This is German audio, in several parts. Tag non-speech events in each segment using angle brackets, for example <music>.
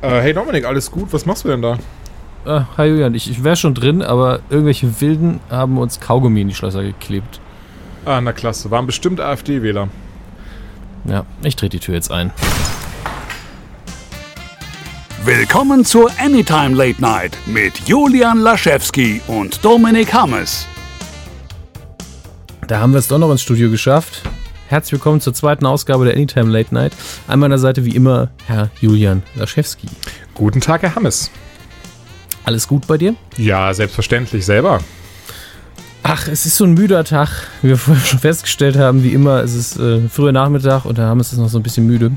Äh, hey Dominik, alles gut? Was machst du denn da? Äh, hi Julian, ich, ich wäre schon drin, aber irgendwelche Wilden haben uns Kaugummi in die Schlösser geklebt. Ah, na klasse. Waren bestimmt AfD-Wähler. Ja, ich trete die Tür jetzt ein. Willkommen zur Anytime Late Night mit Julian Laschewski und Dominik Hammes. Da haben wir es doch noch ins Studio geschafft. Herzlich willkommen zur zweiten Ausgabe der Anytime Late Night. An meiner Seite wie immer Herr Julian Laschewski. Guten Tag, Herr Hammes. Alles gut bei dir? Ja, selbstverständlich selber. Ach, es ist so ein müder Tag. Wie wir vorher schon festgestellt haben, wie immer, es ist äh, früher Nachmittag und der Hammes ist noch so ein bisschen müde.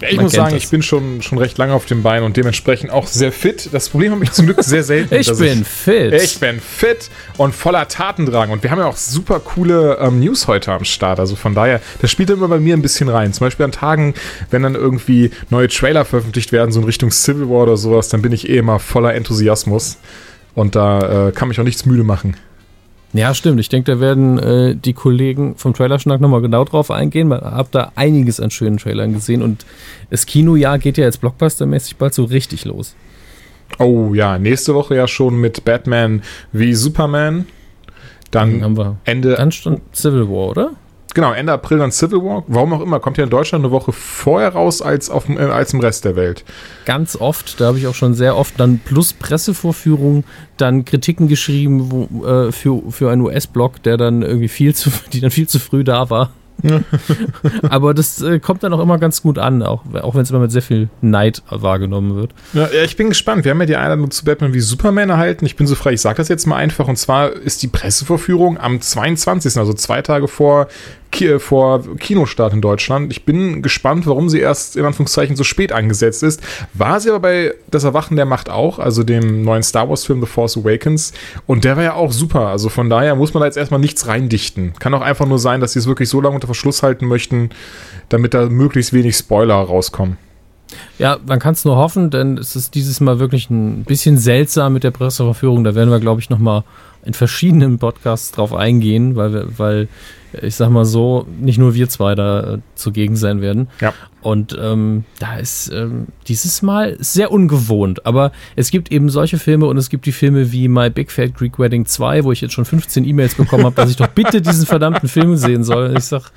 Ich Man muss sagen, das. ich bin schon, schon recht lange auf dem Bein und dementsprechend auch sehr fit. Das Problem habe ich zum Glück sehr selten. <laughs> Ich bin fit. Ich bin fit und voller Tatendrang. Und wir haben ja auch super coole ähm, News heute am Start. Also von daher, das spielt immer bei mir ein bisschen rein. Zum Beispiel an Tagen, wenn dann irgendwie neue Trailer veröffentlicht werden, so in Richtung Civil War oder sowas, dann bin ich eh immer voller Enthusiasmus. Und da äh, kann mich auch nichts müde machen. Ja, stimmt. Ich denke, da werden äh, die Kollegen vom Trailerschnack nochmal genau drauf eingehen. Ich habe da einiges an schönen Trailern gesehen und das Kinojahr geht ja jetzt blockbustermäßig bald so richtig los. Oh ja, nächste Woche ja schon mit Batman wie Superman. Dann Dann haben wir Ende, dann Civil War, oder? Genau, Ende April dann Civil War. Warum auch immer, kommt ja in Deutschland eine Woche vorher raus als, auf, äh, als im Rest der Welt. Ganz oft, da habe ich auch schon sehr oft dann plus Pressevorführung, dann Kritiken geschrieben wo, äh, für, für einen US-Blog, der dann irgendwie viel zu, <laughs> die dann viel zu früh da war. <laughs> Aber das äh, kommt dann auch immer ganz gut an, auch, auch wenn es immer mit sehr viel Neid wahrgenommen wird. Ja, ich bin gespannt. Wir haben ja die Einladung zu Batman wie Superman erhalten. Ich bin so frei, ich sage das jetzt mal einfach. Und zwar ist die Pressevorführung am 22., also zwei Tage vor, Vor Kinostart in Deutschland. Ich bin gespannt, warum sie erst in Anführungszeichen so spät angesetzt ist. War sie aber bei Das Erwachen der Macht auch, also dem neuen Star Wars-Film The Force Awakens. Und der war ja auch super. Also von daher muss man da jetzt erstmal nichts reindichten. Kann auch einfach nur sein, dass sie es wirklich so lange unter Verschluss halten möchten, damit da möglichst wenig Spoiler rauskommen. Ja, man kann es nur hoffen, denn es ist dieses Mal wirklich ein bisschen seltsam mit der Presseverführung. Da werden wir, glaube ich, nochmal in verschiedenen Podcasts drauf eingehen, weil wir, weil ich sag mal so, nicht nur wir zwei da äh, zugegen sein werden. Ja. Und ähm, da ist ähm, dieses Mal sehr ungewohnt. Aber es gibt eben solche Filme und es gibt die Filme wie My Big Fat Greek Wedding 2, wo ich jetzt schon 15 E-Mails bekommen habe, dass ich doch bitte diesen verdammten Film sehen soll. Und ich sag,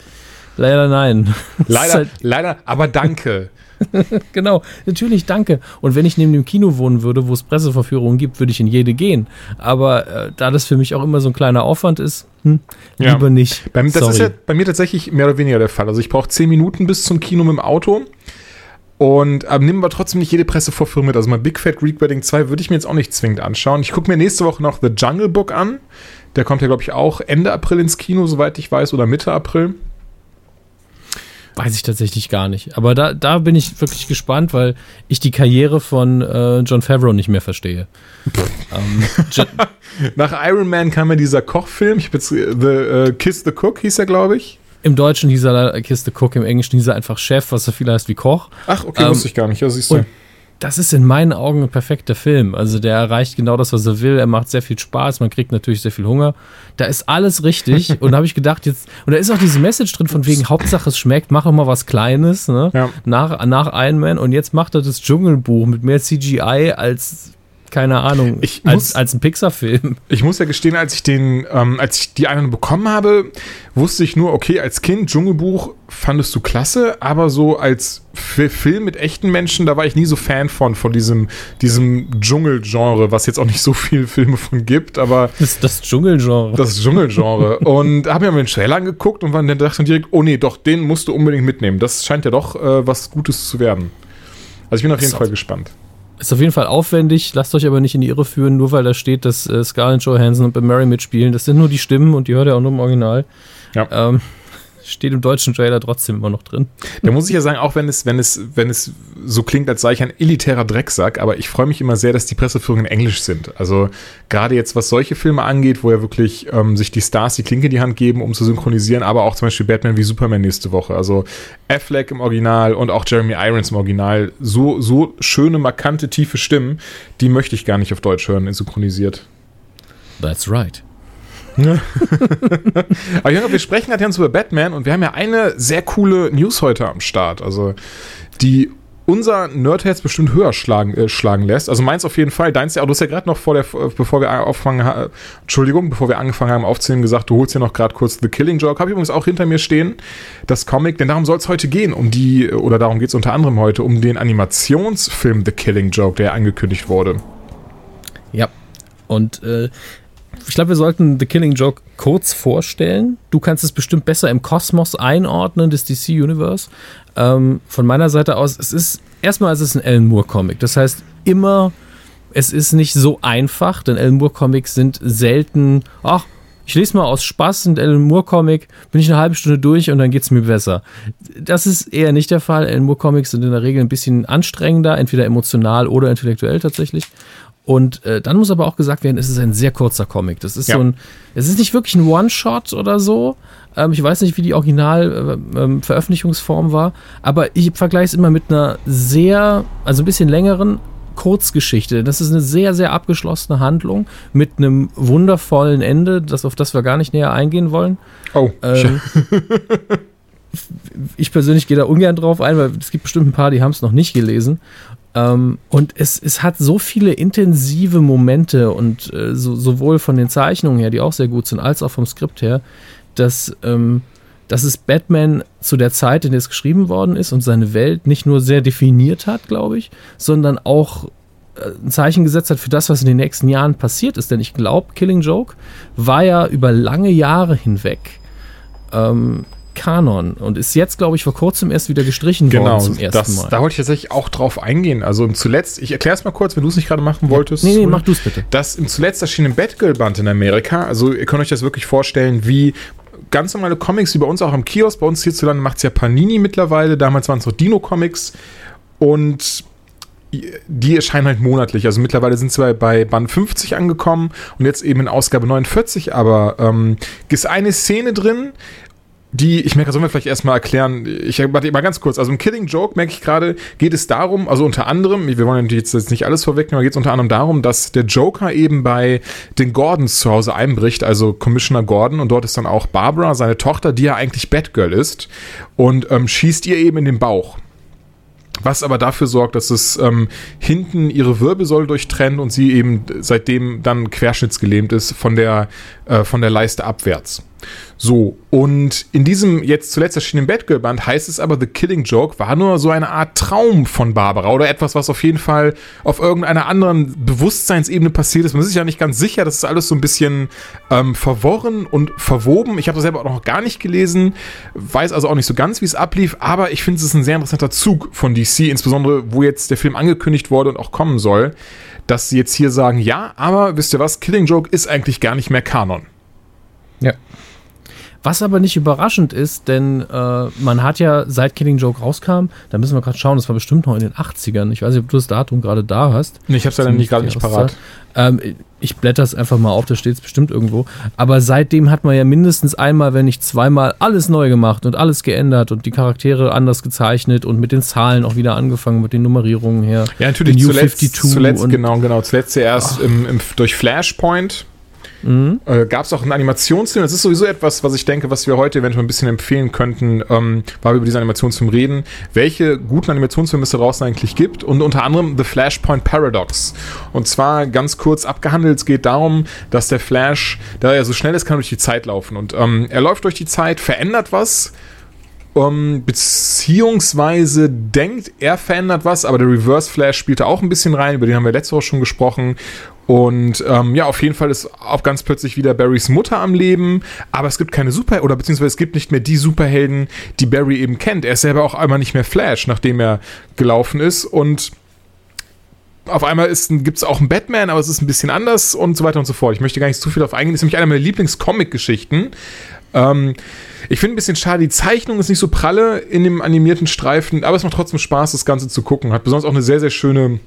leider nein. <laughs> Leider, halt- leider, aber danke. <laughs> Genau, natürlich, danke. Und wenn ich neben dem Kino wohnen würde, wo es Presseverführungen gibt, würde ich in jede gehen. Aber äh, da das für mich auch immer so ein kleiner Aufwand ist, hm, Ja. lieber nicht. Bei, das Sorry. ist ja bei mir tatsächlich mehr oder weniger der Fall. Also ich brauche zehn Minuten bis zum Kino mit dem Auto. Und ähm, nehmen wir trotzdem nicht jede Pressevorführung mit. Also mein Big Fat Greek Wedding 2 würde ich mir jetzt auch nicht zwingend anschauen. Ich gucke mir nächste Woche noch The Jungle Book an. Der kommt ja, glaube ich, auch Ende April ins Kino, soweit ich weiß, oder Mitte April. Weiß ich tatsächlich gar nicht. Aber da, da bin ich wirklich gespannt, weil ich die Karriere von äh, John Favreau nicht mehr verstehe. ähm, <laughs> Nach Iron Man kam ja dieser Kochfilm. Ich habe jetzt äh, The äh, Kiss the Cook hieß er, glaube ich. Im Deutschen hieß er leider Kiste Cook, im Englischen hieß er einfach Chef, was so viel heißt wie Koch. Ach, okay, Ähm, wusste ich gar nicht. Ja, siehst du. und- Das ist in meinen Augen ein perfekter Film. Also der erreicht genau das, was er will. Er macht sehr viel Spaß. Man kriegt natürlich sehr viel Hunger. Da ist alles richtig. <laughs> und da habe ich gedacht, jetzt, und da ist auch diese Message drin von wegen Hauptsache es schmeckt, mach doch mal was Kleines, ne? Ja. Nach, nach Iron Man. Und jetzt macht er das Dschungelbuch mit mehr CGI als, keine Ahnung, Ich als, muss- als ein Pixar-Film. Ich muss ja gestehen, als ich den, ähm, als ich die Einladung bekommen habe, wusste ich nur, okay, als Kind Dschungelbuch fandest du klasse, aber so als Film mit echten Menschen, da war ich nie so Fan von, von diesem, diesem Dschungelgenre, was jetzt auch nicht so viele Filme von gibt, aber Das ist das Dschungelgenre. das Dschungelgenre. und habe mir mal den Trailer angeguckt und war dann dachte ich direkt, oh nee, doch, den musst du unbedingt mitnehmen. Das scheint ja doch äh, was Gutes zu werden. Also ich bin auf jeden. Fall gespannt. Ist auf jeden Fall aufwendig, lasst euch aber nicht in die Irre führen, nur weil da steht, dass äh, Scarlett Johansson und Bill Murray mitspielen. Das sind nur die Stimmen und die hört ihr auch nur im Original. Ja. Ähm, steht im deutschen Trailer trotzdem immer noch drin. Da muss ich ja sagen, auch wenn es, wenn es, wenn es so klingt, als sei ich ein elitärer Drecksack, aber ich freue mich immer sehr, dass die Presseführungen in Englisch sind. Also gerade jetzt, was solche Filme angeht, wo ja wirklich ähm, sich die Stars die Klinke in die Hand geben, um zu synchronisieren, aber auch zum Beispiel Batman wie Superman nächste Woche. Also Affleck im Original und auch Jeremy Irons im Original. So, so schöne, markante, tiefe Stimmen, die möchte ich gar nicht auf Deutsch hören, synchronisiert. That's right. <laughs> Aber Junge, wir sprechen halt jetzt über Batman und wir haben ja eine sehr coole News heute am Start. Also die unser Nerdherz bestimmt höher schlagen, äh, schlagen lässt. Also meins auf jeden Fall. Deins ja, du hast ja gerade noch vor der, bevor wir auffangen, äh, Entschuldigung, bevor wir angefangen haben aufzunehmen, gesagt, du holst ja noch gerade kurz The Killing Joke. Habe ich übrigens auch hinter mir stehen, das Comic, denn darum soll es heute gehen, um die, oder darum geht es unter anderem heute, um den Animationsfilm The Killing Joke, der angekündigt wurde. Ja. Und äh, ich glaube, wir sollten The Killing Joke kurz vorstellen. Du kannst es bestimmt besser im Kosmos einordnen des DC Universe. Ähm, von meiner Seite aus, es ist erstmal es ist ein Alan Moore Comic. Das heißt immer, es ist nicht so einfach, denn Alan Moore Comics sind selten, ach, ich lese mal aus Spaß ein Alan Moore Comic, bin ich eine halbe Stunde durch und dann geht es mir besser. Das ist eher nicht der Fall. Alan Moore Comics sind in der Regel ein bisschen anstrengender, entweder emotional oder intellektuell tatsächlich. Und äh, dann muss aber auch gesagt werden, es ist ein sehr kurzer Comic. Das ist ja. so ein, es ist nicht wirklich ein One-Shot oder so. Ähm, ich weiß nicht, wie die Original-Veröffentlichungsform äh, ähm, war, aber ich vergleiche es immer mit einer sehr, also ein bisschen längeren Kurzgeschichte. Das ist eine sehr, sehr abgeschlossene Handlung mit einem wundervollen Ende, das, auf das wir gar nicht näher eingehen wollen. Oh. Ähm, <laughs> ich persönlich gehe da ungern drauf ein, weil es gibt bestimmt ein paar, die haben es noch nicht gelesen. Ähm, und es, es hat so viele intensive Momente und äh, so, sowohl von den Zeichnungen her, die auch sehr gut sind, als auch vom Skript her, dass, ähm, dass es Batman zu der Zeit, in der es geschrieben worden ist und seine Welt nicht nur sehr definiert hat, glaube ich, sondern auch äh, ein Zeichen gesetzt hat für das, was in den nächsten Jahren passiert ist. Denn ich glaube, Killing Joke war ja über lange Jahre hinweg ähm, Kanon und ist jetzt, glaube ich, vor kurzem erst wieder gestrichen genau, worden zum ersten das, Mal. Da wollte ich tatsächlich auch drauf eingehen. Also im zuletzt, ich erkläre es mal kurz, wenn du es nicht gerade machen wolltest. Nee, nee, mach du es bitte. Das im zuletzt erschienene Batgirl-Band in Amerika, also ihr könnt euch das wirklich vorstellen, wie ganz normale Comics, wie bei uns auch im Kiosk. Bei uns hierzulande macht es ja Panini mittlerweile. Damals waren es noch Dino-Comics. Und die erscheinen halt monatlich. Also mittlerweile sind sie bei, Band 50 angekommen und jetzt eben in Ausgabe 49. Aber ähm, ist eine Szene drin, die, ich merke, sollen wir vielleicht erstmal erklären, ich warte mal ganz kurz, also im Killing Joke merke ich gerade, geht es darum, also unter anderem, wir wollen jetzt, jetzt nicht alles vorwegnehmen, aber geht es unter anderem darum, dass der Joker eben bei den Gordons zu Hause einbricht, also Commissioner Gordon und dort ist dann auch Barbara, seine Tochter, die ja eigentlich Batgirl ist und ähm, schießt ihr eben in den Bauch was aber dafür sorgt, dass es ähm, hinten ihre Wirbelsäule durchtrennt und sie eben seitdem dann querschnittsgelähmt ist von der, äh, von der Leiste abwärts. So, und in diesem jetzt zuletzt erschienenen Batgirl-Band heißt es aber, The Killing Joke war nur so eine Art Traum von Barbara oder etwas, was auf jeden Fall auf irgendeiner anderen Bewusstseinsebene passiert ist. Man ist sich ja nicht ganz sicher, das ist alles so ein bisschen ähm, verworren und verwoben. Ich habe das selber auch noch gar nicht gelesen, weiß also auch nicht so ganz, wie es ablief, aber ich finde, es ist ein sehr interessanter Zug von DC, insbesondere wo jetzt der Film angekündigt wurde und auch kommen soll, dass sie jetzt hier sagen, ja, aber wisst ihr was, Killing Joke ist eigentlich gar nicht mehr Kanon. Ja. Was aber nicht überraschend ist, denn äh, man hat ja seit Killing Joke rauskam, da müssen wir gerade schauen, das war bestimmt noch in den 80ern. Ich weiß nicht, ob du das Datum gerade da hast. Nee, ich habe es ja nicht gerade nicht parat. Ähm, ich blätter es einfach mal auf, da steht es bestimmt irgendwo. Aber seitdem hat man ja mindestens einmal, wenn nicht zweimal, alles neu gemacht und alles geändert und die Charaktere anders gezeichnet und mit den Zahlen auch wieder angefangen, mit den Nummerierungen her. Ja, natürlich. Zuletzt, 52 zuletzt genau, genau. Zuletzt zuerst im, im, durch Flashpoint Mhm. Äh, Gab es auch einen Animationsfilm? Das ist sowieso etwas, was ich denke, was wir heute eventuell ein bisschen empfehlen könnten, ähm, weil wir über diesen Animationsfilm reden, welche guten Animationsfilme es draußen eigentlich gibt und unter anderem The Flashpoint Paradox. Und zwar ganz kurz abgehandelt, es geht darum, dass der Flash, da er so schnell ist, kann durch die Zeit laufen und ähm, er läuft durch die Zeit, verändert was, um, ähm, beziehungsweise denkt, er verändert was, aber der Reverse Flash spielte auch ein bisschen rein, über den haben wir letzte Woche schon gesprochen. Und ähm, ja, auf jeden Fall ist auch ganz plötzlich wieder Barrys Mutter am Leben, aber es gibt keine Super- oder beziehungsweise es gibt nicht mehr die Superhelden, die Barry eben kennt. Er ist selber auch einmal nicht mehr Flash, nachdem er gelaufen ist und auf einmal gibt es auch einen Batman, aber es ist ein bisschen anders und so weiter und so fort. Ich möchte gar nicht zu viel darauf eingehen. Das ist nämlich einer meiner Lieblings-Comic-Geschichten. Ähm, ich finde ein bisschen schade, die Zeichnung ist nicht so pralle in dem animierten Streifen, aber es macht trotzdem Spaß, das Ganze zu gucken. Hat besonders auch eine sehr, sehr schöne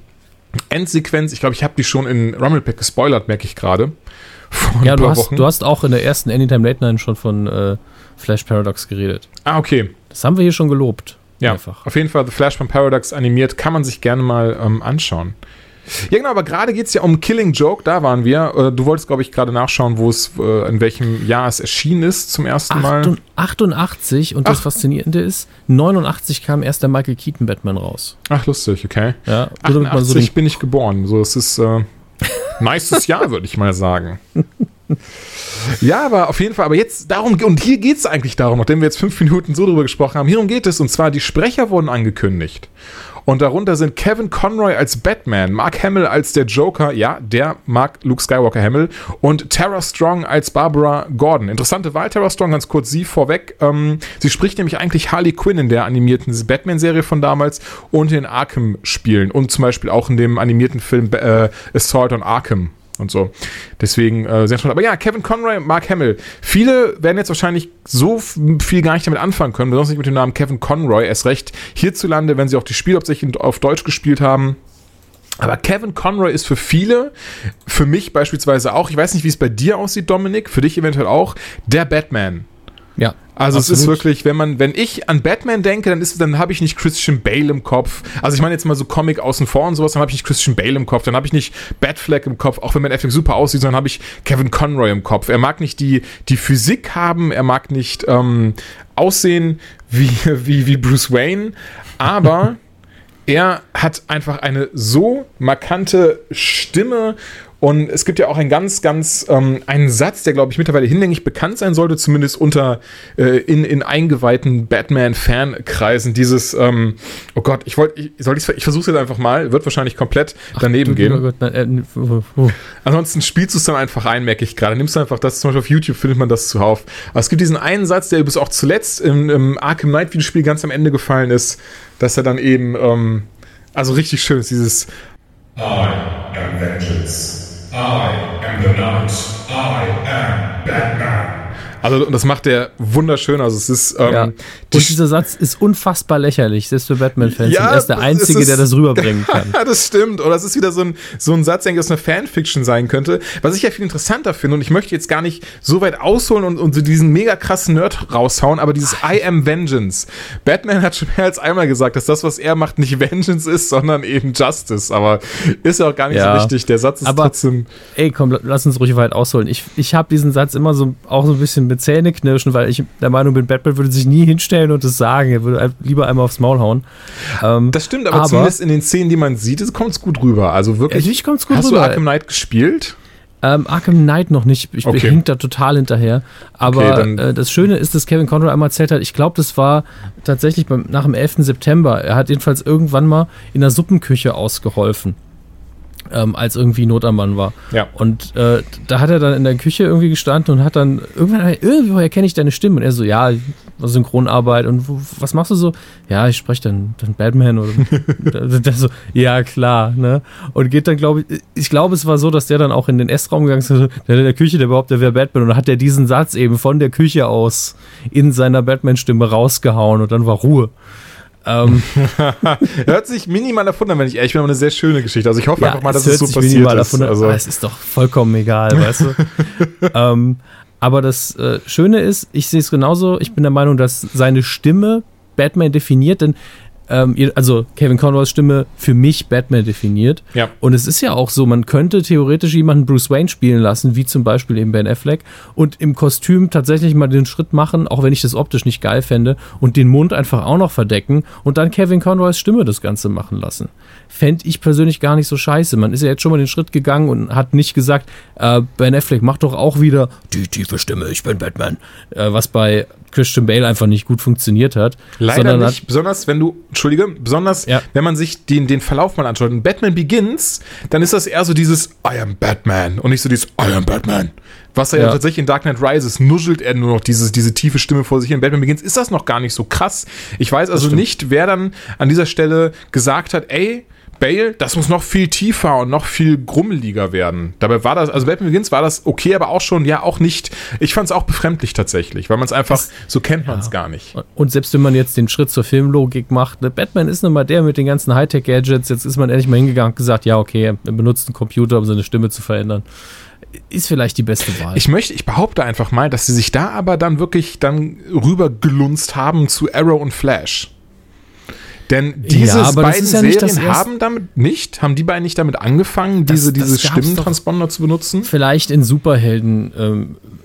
Endsequenz, ich glaube, ich habe die schon in Rummelpack gespoilert, merke ich gerade. <laughs> Ja, du hast, du hast auch in der ersten Anytime Late Night schon von äh, Flash Paradox geredet. Ah, okay. Das haben wir hier schon gelobt. Ja, einfach. auf jeden Fall The Flash von Paradox animiert, kann man sich gerne mal ähm, anschauen. Ja, genau, aber gerade geht es ja um Killing Joke, da waren wir. Äh, Du wolltest, glaube ich, gerade nachschauen, wo es, äh, in welchem Jahr es erschienen ist zum ersten Mal. 88 und das Ach. Faszinierende ist, 89 kam erst der Michael Keaton Batman raus. Ach, lustig, okay. Ja, nur damit man 88 so den, bin ich geboren. So, es ist äh, nices Jahr, <laughs> würde ich mal sagen. <laughs> Ja, aber auf jeden Fall, aber jetzt darum, und hier geht es eigentlich darum, nachdem wir jetzt fünf Minuten so drüber gesprochen haben, hierum geht es, und zwar die Sprecher wurden angekündigt. Und darunter sind Kevin Conroy als Batman, Mark Hamill als der Joker, ja, der mag Luke Skywalker Hamill, und Tara Strong als Barbara Gordon. Interessante Wahl, Tara Strong, ganz kurz sie vorweg. Ähm, sie spricht nämlich eigentlich Harley Quinn in der animierten Batman-Serie von damals und in Arkham-Spielen und zum Beispiel auch in dem animierten Film äh, Assault on Arkham und so. Deswegen äh, sehr spannend. Aber ja, Kevin Conroy, Mark Hamill. Viele werden jetzt wahrscheinlich so viel gar nicht damit anfangen können, besonders nicht mit dem Namen Kevin Conroy. Erst recht hierzulande, wenn sie auch die Spiele auf Deutsch gespielt haben. Aber Kevin Conroy ist für viele, für mich beispielsweise auch, ich weiß nicht, wie es bei dir aussieht, Dominik, für dich eventuell auch, der Batman. ja. Also es ist Absolut. wirklich, wenn man, wenn ich an Batman denke, dann ist, dann habe ich nicht Christian Bale im Kopf. Also ich meine jetzt mal so Comic außen vor und sowas, dann habe ich nicht Christian Bale im Kopf, dann habe ich nicht Batfleck im Kopf, auch wenn Ben Affleck super aussieht, sondern habe ich Kevin Conroy im Kopf. Er mag nicht die, die Physik haben, er mag nicht ähm, aussehen wie, <laughs> wie, wie Bruce Wayne, aber <laughs> er hat einfach eine so markante Stimme und es gibt ja auch einen ganz, ganz, ähm, einen Satz, der, glaube ich, mittlerweile hinlänglich bekannt sein sollte, zumindest unter, äh, in, in eingeweihten Batman-Fankreisen, dieses, ähm, oh Gott, ich wollte, ich, soll ich's, ich versuche es jetzt einfach mal, wird wahrscheinlich komplett daneben Du- gehen. Gott, nein, äh, uh, uh. Ansonsten spielst du es dann einfach ein, merke ich gerade. Nimmst du einfach das, zum Beispiel auf YouTube findet man das zuhauf. Aber es gibt diesen einen Satz, der bis auch zuletzt im, im Arkham Knight Videospiel ganz am Ende gefallen ist, dass er dann eben, ähm, also richtig schön ist, dieses I am vengeance. I am the night. I am Batman. Also, und das macht der wunderschön. Also, es ist. Ähm, Ja. die Und dieser Satz ist unfassbar lächerlich, selbst für Batman-Fans. Ja, er ist der Einzige, ist- der das rüberbringen <laughs> kann. Ja, das stimmt. Oder es ist wieder so ein, so ein Satz, der eigentlich aus einer Fanfiction sein könnte. Was ich ja viel interessanter finde, und ich möchte jetzt gar nicht so weit ausholen und, und so diesen mega krassen Nerd raushauen, aber dieses I am Vengeance. Batman hat schon mehr als einmal gesagt, dass das, was er macht, nicht Vengeance ist, sondern eben Justice. Aber ist ja auch gar nicht Ja. so richtig. Der Satz ist Aber- trotzdem. Ey, komm, lass uns ruhig weit ausholen. Ich, ich habe diesen Satz immer so auch so ein bisschen mit Zähneknirschen, weil ich der Meinung bin, Batman würde sich nie hinstellen und es sagen. Er würde lieber einmal aufs Maul hauen. Ähm, Das stimmt, aber, Aber- zumindest in den Szenen, die man sieht, kommt es gut rüber. Also wirklich. Natürlich kommt's gut Hast rüber. du Arkham Knight gespielt? Ähm, Arkham Knight noch nicht. Ich Okay. bin hink da total hinterher. Aber Okay, äh, das Schöne ist, dass Kevin Conroy einmal erzählt hat, ich glaube, das war tatsächlich beim, nach dem 11. September. Er hat jedenfalls irgendwann mal in der Suppenküche ausgeholfen. Ähm, als irgendwie Not am Mann war. Ja. Und äh, da hat er dann in der Küche irgendwie gestanden und hat dann irgendwann, irgendwo erkenne ich deine Stimme. Und er so, ja, was Synchronarbeit und wo, was machst du so? Ja, ich spreche dann, dann Batman oder <laughs> der so, ja klar, ne? Und geht dann, glaube ich, ich glaube, es war so, dass der dann auch in den Essraum gegangen ist, der in der Küche, der behauptet, der wäre Batman und dann hat er diesen Satz eben von der Küche aus in seiner Batman-Stimme rausgehauen und dann war Ruhe. Ähm, <laughs> Hört sich minimal davon an, wenn ich ehrlich bin, aber eine sehr schöne Geschichte. Also ich hoffe einfach mal, dass es so sich passiert minimal ist. davon also, es ist doch vollkommen egal, weißt du. <laughs> ähm, aber das äh, Schöne ist, ich sehe es genauso, ich bin der Meinung, dass seine Stimme Batman definiert, denn ähm, also Kevin Conroys Stimme für mich Batman definiert. Ja. Und es ist ja auch so, man könnte theoretisch jemanden Bruce Wayne spielen lassen, wie zum Beispiel eben Ben Affleck, und im Kostüm tatsächlich mal den Schritt machen, auch wenn ich das optisch nicht geil fände, und den Mund einfach auch noch verdecken und dann Kevin Conroys Stimme das Ganze machen lassen. Fände ich persönlich gar nicht so scheiße. Man ist ja jetzt schon mal den Schritt gegangen und hat nicht gesagt, äh, Ben Affleck, mach doch auch wieder die tiefe Stimme, ich bin Batman. Äh, was bei Christian Bale einfach nicht gut funktioniert hat. Leider sondern hat- nicht, besonders wenn du, Entschuldige, besonders Ja. wenn man sich den, den Verlauf mal anschaut. In Batman Begins, dann ist das eher so dieses I am Batman und nicht so dieses I am Batman. Was er ja, Ja. tatsächlich in Dark Knight Rises nuschelt er nur noch dieses, diese tiefe Stimme vor sich hin. In Batman Begins ist das noch gar nicht so krass. Ich weiß also nicht, wer dann an dieser Stelle gesagt hat, ey, Bale, das muss noch viel tiefer und noch viel grummeliger werden. Dabei war das, also Batman Begins war das okay, aber auch schon, ja, auch nicht. Ich fand es auch befremdlich tatsächlich, weil man es einfach, so kennt man es gar nicht. Und selbst wenn man jetzt den Schritt zur Filmlogik macht, ne, Batman ist nun mal der mit den ganzen Hightech-Gadgets, jetzt ist man endlich mal hingegangen und gesagt, ja, okay, er benutzt einen Computer, um seine Stimme zu verändern. Ist vielleicht die beste Wahl. Ich möchte, ich behaupte einfach mal, dass sie sich da aber dann wirklich dann rübergelunzt haben zu Arrow und Flash. Denn diese das beiden ja Serien haben damit nicht, haben die beiden nicht damit angefangen, Das- diese, das diese Stimmentransponder zu benutzen? Vielleicht in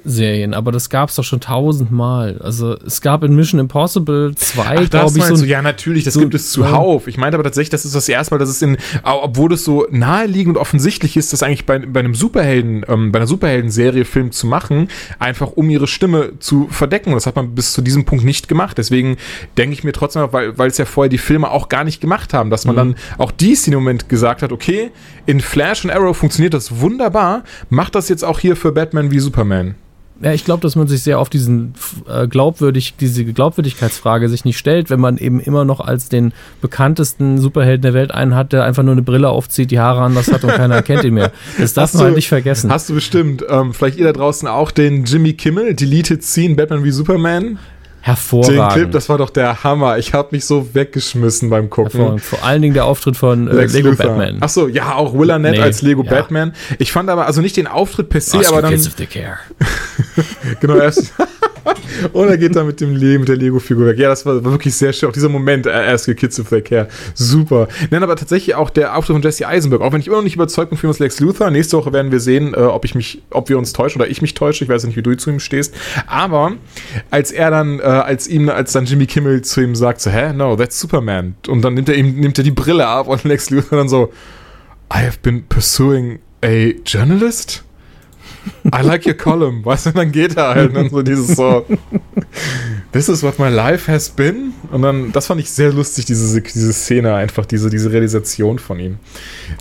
Superhelden-Serien, aber das gab es doch schon tausendmal. Also es gab in Mission Impossible 2, Ach, das glaube ich, so ein ja, natürlich, das so- gibt es zuhauf. Ich meinte aber tatsächlich, das ist das erste Mal, dass es in, obwohl es so naheliegend und offensichtlich ist, das eigentlich bei, bei einem Superhelden, ähm, bei einer Superhelden-Serie Film zu machen, einfach um ihre Stimme zu verdecken. Und das hat man bis zu diesem Punkt nicht gemacht. Deswegen denke ich mir trotzdem, weil, weil es ja vorher die Filme auch gar nicht gemacht haben, dass man dann auch dies in dem Moment gesagt hat, okay, in Flash und Arrow funktioniert das wunderbar, macht das jetzt auch hier für Batman wie Superman. Ja, ich glaube, dass man sich sehr auf diesen äh, glaubwürdig, diese Glaubwürdigkeitsfrage sich nicht stellt, wenn man eben immer noch als den bekanntesten Superhelden der Welt einen hat, der einfach nur eine Brille aufzieht, die Haare anders hat und keiner erkennt ihn mehr. <laughs> Das darf man halt nicht vergessen. Hast du bestimmt. Ähm, vielleicht ihr da draußen auch den Jimmy Kimmel, Deleted Scene, Batman wie Superman. Den Hervorragend. Clip, das war doch der Hammer. Ich habe mich so weggeschmissen beim Gucken. Vor allen Dingen der Auftritt von äh, Lego Luthor. Batman. Ach so, ja, auch Will Arnett Nee, als Lego ja. Batman. Ich fand aber, also nicht den Auftritt per se, aber dann, Kids of the Care. <laughs> genau, erst, <laughs> und er geht da mit dem Le der Lego-Figur weg. Ja, das war, war wirklich sehr schön. Auch dieser Moment, äh, erst Kids of the Care. Super. Nein, aber tatsächlich auch der Auftritt von Jesse Eisenberg. Auch wenn ich immer noch nicht überzeugt bin uns Lex Luthor. Nächste Woche werden wir sehen, äh, ob ich mich, ob wir uns täuschen oder ich mich täusche. Ich weiß nicht, wie du zu ihm stehst. Aber als er dann, äh, als ihm, als dann Jimmy Kimmel zu ihm sagt, so, hä, no, that's Superman. Und dann nimmt er ihm, nimmt er die Brille ab und <laughs> Lex Luthor dann so, I have been pursuing a journalist? I like your column. <laughs> Weißt du, dann geht er halt und dann so dieses so, this is what my life has been. Und dann, das fand ich sehr lustig, diese, diese Szene, einfach diese, diese Realisation von ihm.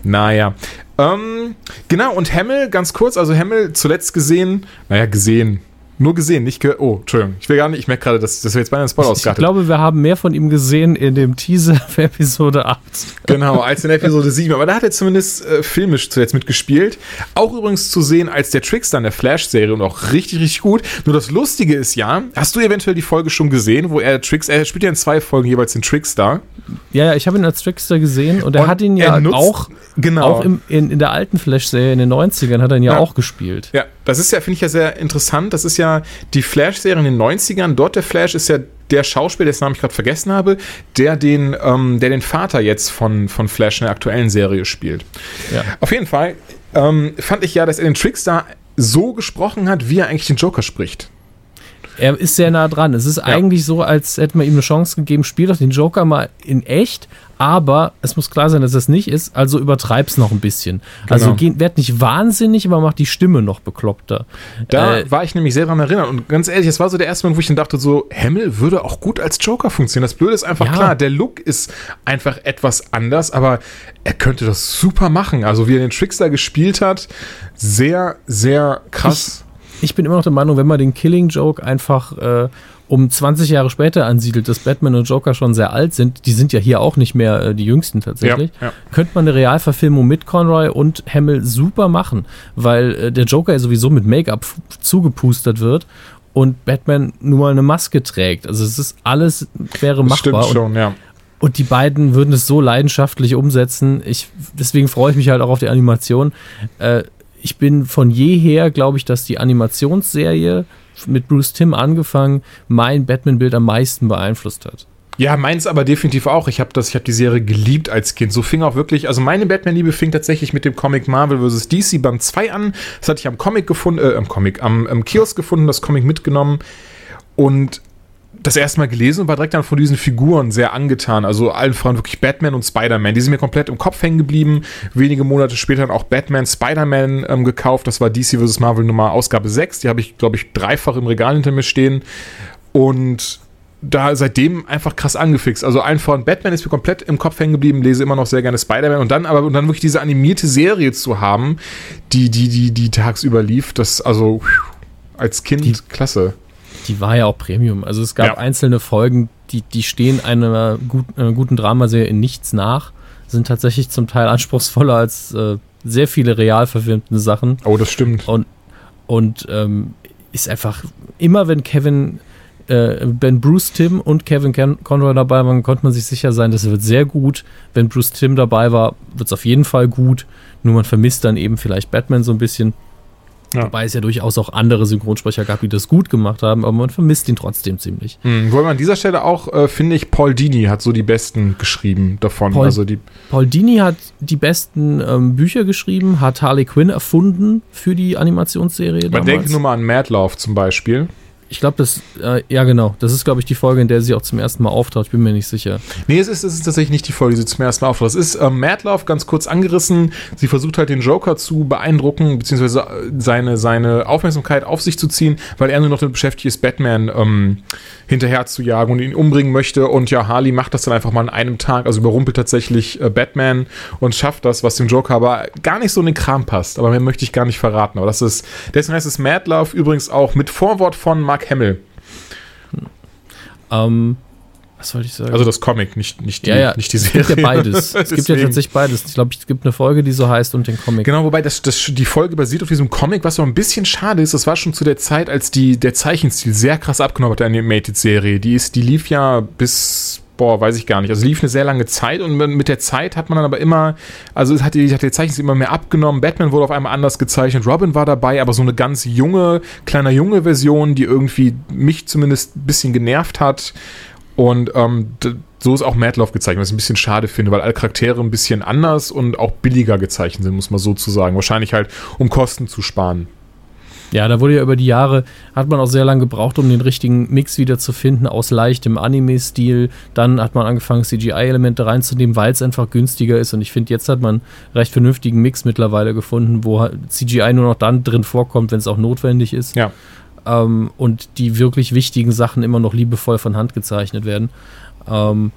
Naja. Ähm, genau, und Hemmel, ganz kurz, also Hemmel zuletzt gesehen, naja, gesehen. Nur gesehen, nicht gehört. Oh, Entschuldigung. Ich will gar nicht, ich merke gerade, dass das wäre jetzt beinahe ein Spoiler Ich ausgeartet. glaube, wir haben mehr von ihm gesehen in dem Teaser <laughs> für Episode 8. Genau, als in Episode 7. Aber da hat er zumindest äh, filmisch zuletzt mitgespielt. Auch übrigens zu sehen als der Trickster in der Flash-Serie und auch richtig, richtig gut. Nur das Lustige ist ja, hast du eventuell die Folge schon gesehen, wo er Tricks, er spielt ja in zwei Folgen jeweils den Trickster. Ja, ja, ich habe ihn als Trickster gesehen und er Und hat ihn ja nutzt- auch, genau. auch im, in, in der alten Flash-Serie in den 90ern hat er ihn ja, Ja. auch gespielt. Ja, das ist ja, finde ich ja sehr interessant. Das ist ja die Flash-Serie in den 90ern. Dort der Flash ist ja der Schauspieler, dessen Namen ich gerade vergessen habe, der den, ähm, der den Vater jetzt von, von Flash in der aktuellen Serie spielt. Ja. Auf jeden Fall ähm, fand ich ja, dass er den Trickster so gesprochen hat, wie er eigentlich den Joker spricht. Er ist sehr nah dran. Es ist eigentlich so, als hätte man ihm eine Chance gegeben, spiel doch den Joker mal in echt, aber es muss klar sein, dass das nicht ist, also übertreib's noch ein bisschen. Also Genau. geh, werd nicht wahnsinnig, aber mach die Stimme noch bekloppter. Da Äh, war ich nämlich sehr dran erinnert. Und ganz ehrlich, es war so der erste Moment, wo ich dann dachte, so, Hemmel würde auch gut als Joker funktionieren. Das Blöde ist einfach Ja. klar, der Look ist einfach etwas anders, aber er könnte das super machen. Also wie er den Trickster gespielt hat, sehr, sehr krass. ich bin immer noch der Meinung, wenn man den Killing Joke einfach äh, um 20 Jahre später ansiedelt, dass Batman und Joker schon sehr alt sind, die sind ja hier auch nicht mehr äh, die jüngsten tatsächlich, Ja, ja. könnte man eine Realverfilmung mit Conroy und Hamill super machen, weil äh, der Joker ja sowieso mit Make-up zugepustert wird und Batman nur mal eine Maske trägt. Also es ist alles wäre Das stimmt machbar und, schon, ja. und die beiden würden es so leidenschaftlich umsetzen. Ich, deswegen freue ich mich halt auch auf die Animation. Äh, ich bin von jeher, glaube ich, dass die Animationsserie mit Bruce Timm angefangen mein Batman-Bild am meisten beeinflusst hat. Ja, meins aber definitiv auch. Ich habe das, die Serie geliebt als Kind. So fing auch wirklich, also meine Batman-Liebe fing tatsächlich mit dem Comic Marvel vs. DC Band 2 an. Das hatte ich am Comic gefunden, äh, am Comic, am, am Kiosk gefunden, das Comic mitgenommen und das erste Mal gelesen und war direkt dann von diesen Figuren sehr angetan. Also allen voran wirklich Batman und Spider-Man. Die sind mir komplett im Kopf hängen geblieben. Wenige Monate später dann auch Batman, Spider-Man ähm, gekauft. Das war DC vs. Marvel Nummer Ausgabe 6. Die habe ich, glaube ich, dreifach im Regal hinter mir stehen. Und da seitdem einfach krass angefixt. Also allen voran Batman ist mir komplett im Kopf hängen geblieben, lese immer noch sehr gerne Spider-Man und dann aber und dann wirklich diese animierte Serie zu haben, die die die die tagsüber lief, das also als Kind Die- klasse. Die war ja auch Premium. Also es gab Ja. einzelne Folgen, die, die stehen einer gut, äh, guten Dramaserie in nichts nach, sind tatsächlich zum Teil anspruchsvoller als äh, sehr viele real verfilmte Sachen. Oh, das stimmt. Und, und ähm, ist einfach, immer wenn Kevin, äh, wenn Bruce Tim und Kevin Con Conroy dabei waren, konnte man sich sicher sein, das wird sehr gut. Wenn Bruce Tim dabei war, wird es auf jeden Fall gut. Nur man vermisst dann eben vielleicht Batman so ein bisschen. Ja. Wobei es ja durchaus auch andere Synchronsprecher gab, die das gut gemacht haben, aber man vermisst ihn trotzdem ziemlich. Hm, wobei man an dieser Stelle auch, äh, finde ich, Paul Dini hat so die besten geschrieben davon. Paul- also die, Paul Dini hat die besten ähm, Bücher geschrieben, hat Harley Quinn erfunden für die Animationsserie. man damals. denkt nur mal an Madlove zum Beispiel. Ich glaube, das, äh, ja genau, das ist, glaube ich, die Folge, in der sie auch zum ersten Mal auftaucht. Ich bin mir nicht sicher. Nee, es ist, es ist tatsächlich nicht die Folge, die sie zum ersten Mal auftaucht. Es ist ähm, Madlove ganz kurz angerissen. Sie versucht halt den Joker zu beeindrucken, beziehungsweise äh, seine, seine Aufmerksamkeit auf sich zu ziehen, weil er nur noch damit beschäftigt ist, Batman ähm, hinterher zu jagen und ihn umbringen möchte. Und ja, Harley macht das dann einfach mal an einem Tag, also überrumpelt tatsächlich äh, Batman und schafft das, was dem Joker aber gar nicht so in den Kram passt. Aber mehr möchte ich gar nicht verraten. Aber das ist, deswegen heißt es Madlove übrigens auch mit Vorwort von Mark Hamill. Ähm, was wollte ich sagen? Also das Comic, nicht, nicht, die, ja, ja, nicht die es Serie. gibt ja beides. <laughs> es gibt ja tatsächlich beides. Ich glaube, es gibt eine Folge, die so heißt und den Comic. Genau, wobei das, das, die Folge basiert auf diesem Comic, was so ein bisschen schade ist. Das war schon zu der Zeit, als die, der Zeichenstil sehr krass abgenommen hat, der Animated-Serie. Die, ist, die lief ja bis, boah, weiß ich gar nicht. Also lief eine sehr lange Zeit und mit der Zeit hat man dann aber immer, also es hat, die, hat der Zeichenstil immer mehr abgenommen. Batman wurde auf einmal anders gezeichnet, Robin war dabei, aber so eine ganz junge, kleiner junge Version, die irgendwie mich zumindest ein bisschen genervt hat. Und ähm, so ist auch Madlove gezeichnet, was ich ein bisschen schade finde, weil alle Charaktere ein bisschen anders und auch billiger gezeichnet sind, muss man so zu sagen. Wahrscheinlich halt, um Kosten zu sparen. Ja, da wurde ja über die Jahre, hat man auch sehr lange gebraucht, um den richtigen Mix wieder zu finden aus leichtem Anime-Stil. Dann hat man angefangen, CGI-Elemente reinzunehmen, weil es einfach günstiger ist. Und ich finde, jetzt hat man einen recht vernünftigen Mix mittlerweile gefunden, wo CGI nur noch dann drin vorkommt, wenn es auch notwendig ist. Ja. ähm, und die wirklich wichtigen Sachen immer noch liebevoll von Hand gezeichnet werden. Ähm,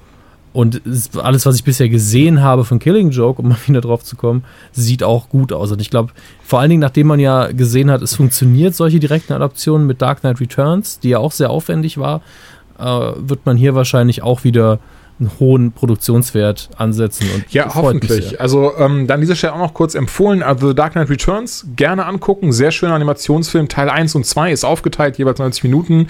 und es, alles, was ich bisher gesehen habe von Killing Joke, um <laughs> mal wieder drauf zu kommen, sieht auch gut aus. Und ich glaube, vor allen Dingen, nachdem man ja gesehen hat, es funktioniert, solche direkten Adaptionen mit Dark Knight Returns, die ja auch sehr aufwendig war, äh, wird man hier wahrscheinlich auch wieder einen hohen Produktionswert ansetzen. Und Ja, hoffentlich. Also ähm, dann an dieser Stelle auch noch kurz empfohlen, also The Dark Knight Returns, gerne angucken. Sehr schöner Animationsfilm. Teil 1 und 2 ist aufgeteilt, jeweils 90 Minuten.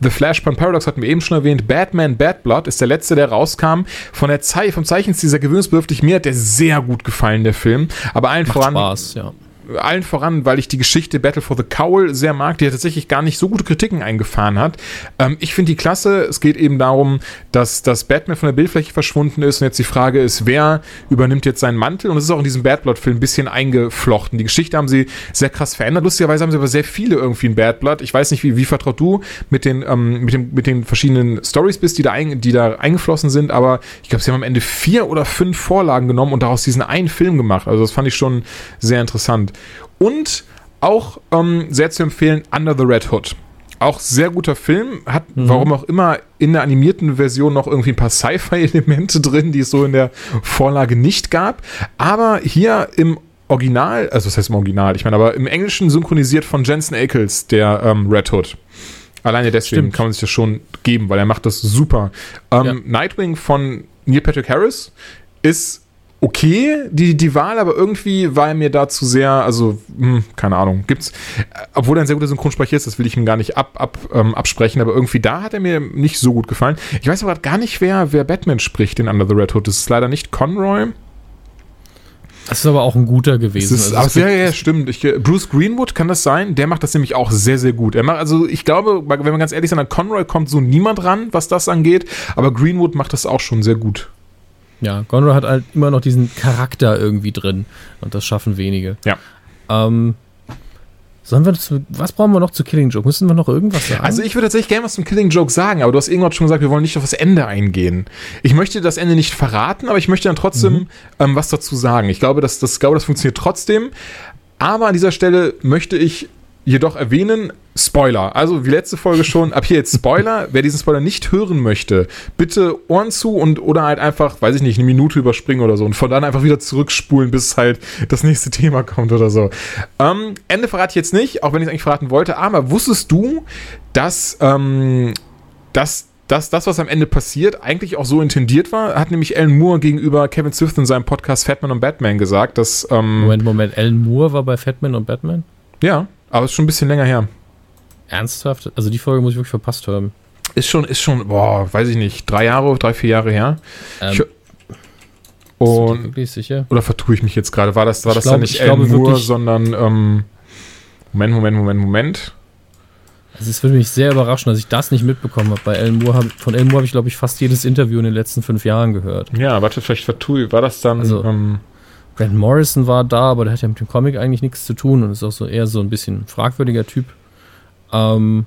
The Flashpoint Paradox hatten wir eben schon erwähnt. Batman Bad Blood ist der letzte, der rauskam. Von der Zeit, vom Zeichenstil sehr gewöhnungsbedürftig. Mir hat der sehr gut gefallen, der Film. Aber allen Macht voran, Spaß, ja. Allen voran, weil ich die Geschichte Battle for the Cowl sehr mag, die ja tatsächlich gar nicht so gute Kritiken eingefahren hat. Ähm, ich finde die klasse. Es geht eben darum, dass das Batman von der Bildfläche verschwunden ist und jetzt die Frage ist, wer übernimmt jetzt seinen Mantel? Und es ist auch in diesem Bad Blood Film ein bisschen eingeflochten. Die Geschichte haben sie sehr krass verändert. Lustigerweise haben sie aber sehr viele irgendwie in Bad Blood. Ich weiß nicht, wie, wie vertraut du mit den, ähm, mit, dem, mit den verschiedenen Stories bist, die da, ein, die da eingeflossen sind, aber ich glaube, sie haben am Ende vier oder fünf Vorlagen genommen und daraus diesen einen Film gemacht. Also das fand ich schon sehr interessant. Und auch ähm, sehr zu empfehlen, Under the Red Hood. Auch sehr guter Film, hat warum auch immer in der animierten Version noch irgendwie ein paar Sci-Fi-Elemente <laughs> drin, die es so in der Vorlage nicht gab. Aber hier im Original, also das heißt im Original, ich meine, aber im Englischen synchronisiert von Jensen Ackles, der ähm, Red Hood. Alleine deswegen Stimmt. kann man sich das schon geben, weil er macht das super. Ähm, Ja. Nightwing von Neil Patrick Harris ist okay, die, die Wahl, aber irgendwie war er mir da zu sehr, also, hm, keine Ahnung, gibt's, obwohl er ein sehr guter Synchronsprecher ist, das will ich ihm gar nicht ab, ab, ähm, absprechen, aber irgendwie da hat er mir nicht so gut gefallen. Ich weiß aber gar nicht, wer, wer Batman spricht in Under the Red Hood. Das ist leider nicht Conroy. Das ist aber auch ein guter gewesen. ist, Also ja, ja, stimmt. Ich, äh, Bruce Greenwood kann das sein. Der macht das nämlich auch sehr, sehr gut. Er macht, also ich glaube, wenn wir ganz ehrlich sind, an Conroy kommt so niemand ran, was das angeht. Aber Greenwood macht das auch schon sehr gut. Ja, Conrad hat halt immer noch diesen Charakter irgendwie drin und das schaffen wenige. Ja. Ähm, sollen wir zu, was brauchen wir noch zu Killing Joke? Müssen wir noch irgendwas sagen? Also ich würde tatsächlich gerne was zum Killing Joke sagen, aber du hast irgendwann schon gesagt, wir wollen nicht auf das Ende eingehen. Ich möchte das Ende nicht verraten, aber ich möchte dann trotzdem ähm, was dazu sagen. Ich glaube, das, das, glaube, das funktioniert trotzdem. Aber an dieser Stelle möchte ich jedoch erwähnen, Spoiler. Also wie letzte Folge schon, ab hier jetzt Spoiler. <laughs> Wer diesen Spoiler nicht hören möchte, bitte Ohren zu und oder halt einfach, weiß ich nicht, eine Minute überspringen oder so und von dann einfach wieder zurückspulen, bis halt das nächste Thema kommt oder so. Ähm, Ende verrate ich jetzt nicht, auch wenn ich es eigentlich verraten wollte, aber wusstest du, dass, ähm, dass dass das, was am Ende passiert, eigentlich auch so intendiert war, hat nämlich Alan Moore gegenüber Kevin Smith in seinem Podcast Fatman und Batman gesagt, dass, ähm, Moment, Moment. Alan Moore war bei Fatman und Batman? ja, aber ist schon ein bisschen länger her. Ernsthaft? Also die Folge muss ich wirklich verpasst haben. Ist schon, ist schon, boah, weiß ich nicht, drei Jahre, drei, vier Jahre her. Ähm, Ich- Und, wirklich sicher? oder vertue ich mich jetzt gerade? War das, war Ich das glaub- dann nicht ich Alan Moore, sondern, ähm, Moment, Moment, Moment, Moment. Also es würde mich sehr überraschen, dass ich das nicht mitbekommen habe. Bei Alan Moore hab, von Alan Moore habe ich, glaube ich, fast jedes Interview in den letzten fünf Jahren gehört. Ja, warte, vielleicht vertue, war das dann. Also- ähm, Grant Morrison war da, aber der hat ja mit dem Comic eigentlich nichts zu tun und ist auch so eher so ein bisschen fragwürdiger Typ. Ähm,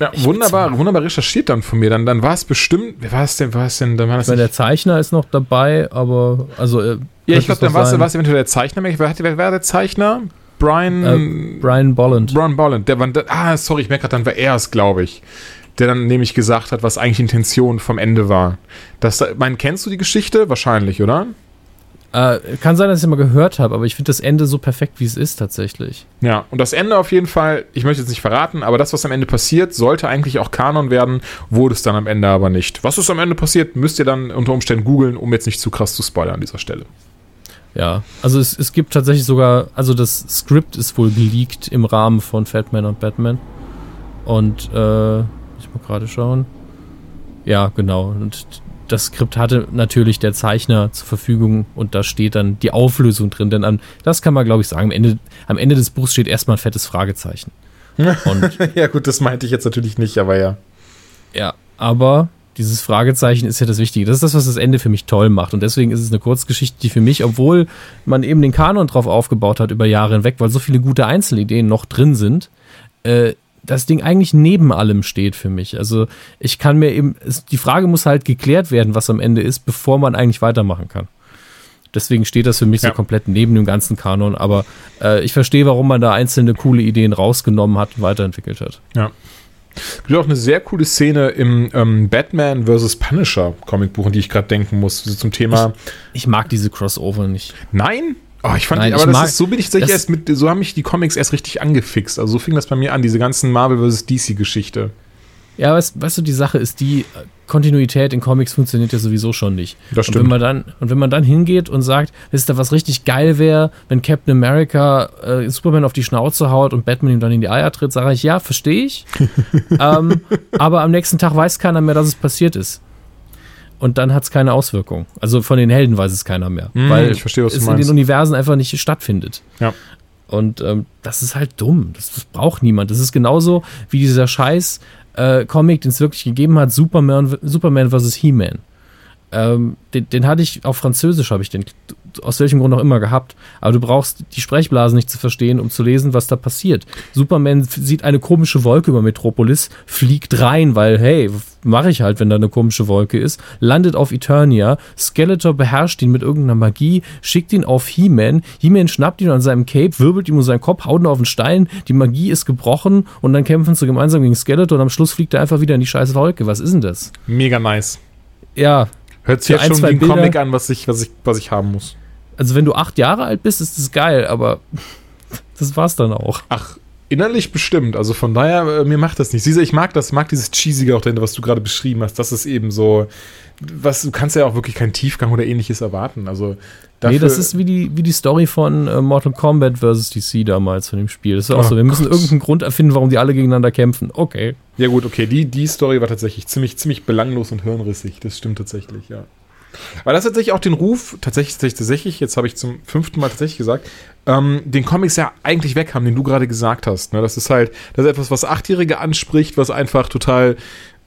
ja, wunderbar, wunderbar recherchiert dann von mir. Dann, dann war es bestimmt. Wer war es denn? War es denn? Dann war das weil der Zeichner ist noch dabei, aber also äh, ja, ich glaube, dann war es eventuell der Zeichner. Wer, wer war der Zeichner? Brian. äh, Brian Bolland. Brian Bolland. Der war, ah, sorry, ich merke gerade, dann war er es, glaube ich. Der dann nämlich gesagt hat, was eigentlich die Intention vom Ende war. Das, mein, kennst du die Geschichte? Wahrscheinlich, oder? Äh, kann sein, dass ich es mal gehört habe, aber ich finde das Ende so perfekt, wie es ist tatsächlich. Ja, und das Ende auf jeden Fall, ich möchte jetzt nicht verraten, aber das, was am Ende passiert, sollte eigentlich auch Kanon werden, wurde es dann am Ende aber nicht. Was ist am Ende passiert, müsst ihr dann unter Umständen googeln, um jetzt nicht zu krass zu spoilern an dieser Stelle. Ja, also es, es gibt tatsächlich sogar, also das Skript ist wohl geleakt im Rahmen von Fatman und Batman. Und, äh, ich mal gerade schauen. Ja, genau. Und das Skript hatte natürlich der Zeichner zur Verfügung und da steht dann die Auflösung drin. Denn an, das kann man, glaube ich, sagen. Am Ende, am Ende des Buchs steht erstmal ein fettes Fragezeichen. Und <laughs> ja, gut, das meinte ich jetzt natürlich nicht, aber ja. Ja, aber dieses Fragezeichen ist ja das Wichtige. Das ist das, was das Ende für mich toll macht. Und deswegen ist es eine Kurzgeschichte, die für mich, obwohl man eben den Kanon drauf aufgebaut hat über Jahre hinweg, weil so viele gute Einzelideen noch drin sind, äh, das Ding eigentlich neben allem steht für mich. Also ich kann mir eben, es, die Frage muss halt geklärt werden, was am Ende ist, bevor man eigentlich weitermachen kann. Deswegen steht das für mich Ja. so komplett neben dem ganzen Kanon. Aber äh, ich verstehe, warum man da einzelne coole Ideen rausgenommen hat und weiterentwickelt hat. Ja. Es gibt auch eine sehr coole Szene im ähm, Batman vs. Punisher Comicbuch, an die ich gerade denken muss, zum Thema. Ich mag diese Crossover nicht. Nein? Oh, ich fand Nein, die, aber ich das mag- ist, so bin ich tatsächlich erst mit, so haben mich die Comics erst richtig angefixt. Also so fing das bei mir an, diese ganzen Marvel vs. DC Geschichte. Ja, weißt, weißt du, die Sache ist, die äh, Kontinuität in Comics funktioniert ja sowieso schon nicht. Das Und stimmt. wenn man dann, und wenn man dann hingeht und sagt, wisst ihr, was richtig geil wäre, wenn Captain America äh, Superman auf die Schnauze haut und Batman ihm dann in die Eier tritt, sage ich, ja, verstehe ich. <laughs> ähm, aber am nächsten Tag weiß keiner mehr, dass es passiert ist. Und dann hat es keine Auswirkung. Also von den Helden weiß es keiner mehr. Hm, weil verstehe, es in den Universen einfach nicht stattfindet. Ja. Und ähm, das ist halt dumm. Das, das braucht niemand. Das ist genauso wie dieser Scheiß äh, Comic, den es wirklich gegeben hat, Superman, Superman vs. He-Man. Ähm, den, den hatte ich auf Französisch, habe ich den aus welchem Grund auch immer gehabt. Aber du brauchst die Sprechblasen nicht zu verstehen, um zu lesen, was da passiert. Superman sieht eine komische Wolke über Metropolis, fliegt rein, weil, hey, mache ich halt, wenn da eine komische Wolke ist, landet auf Eternia, Skeletor beherrscht ihn mit irgendeiner Magie, schickt ihn auf He-Man, He-Man schnappt ihn an seinem Cape, wirbelt ihm um seinen Kopf, haut ihn auf den Stein, die Magie ist gebrochen und dann kämpfen sie gemeinsam gegen Skeletor und am Schluss fliegt er einfach wieder in die scheiß Wolke. Was ist denn das? Mega nice. Ja, Hört sich jetzt ein, schon wie ein Bilder- Comic an, was ich, was, ich, was ich haben muss. also wenn du acht Jahre alt bist, ist das geil, aber das war's dann auch. Ach, innerlich bestimmt. Also von daher, äh, mir macht das nicht. Siehst du, ich mag das, ich mag dieses Cheesige auch dahinter, was du gerade beschrieben hast. Das ist eben so, was, du kannst ja auch wirklich keinen Tiefgang oder ähnliches erwarten. Also dafür, nee, das ist wie die, wie die Story von äh, Mortal Kombat vs. DC damals von dem Spiel. Das ist auch Oh so, wir müssen Gott. irgendeinen Grund erfinden, warum die alle gegeneinander kämpfen. Okay. Ja gut, okay, die, die Story war tatsächlich ziemlich, ziemlich belanglos und hirnrissig. Das stimmt tatsächlich, ja. Aber das hat tatsächlich auch den Ruf, tatsächlich, tatsächlich, tatsächlich jetzt habe ich zum fünften Mal tatsächlich gesagt, ähm, den Comics ja eigentlich weg haben, den du gerade gesagt hast. Ne? Das ist halt, das ist etwas, was Achtjährige anspricht, was einfach total,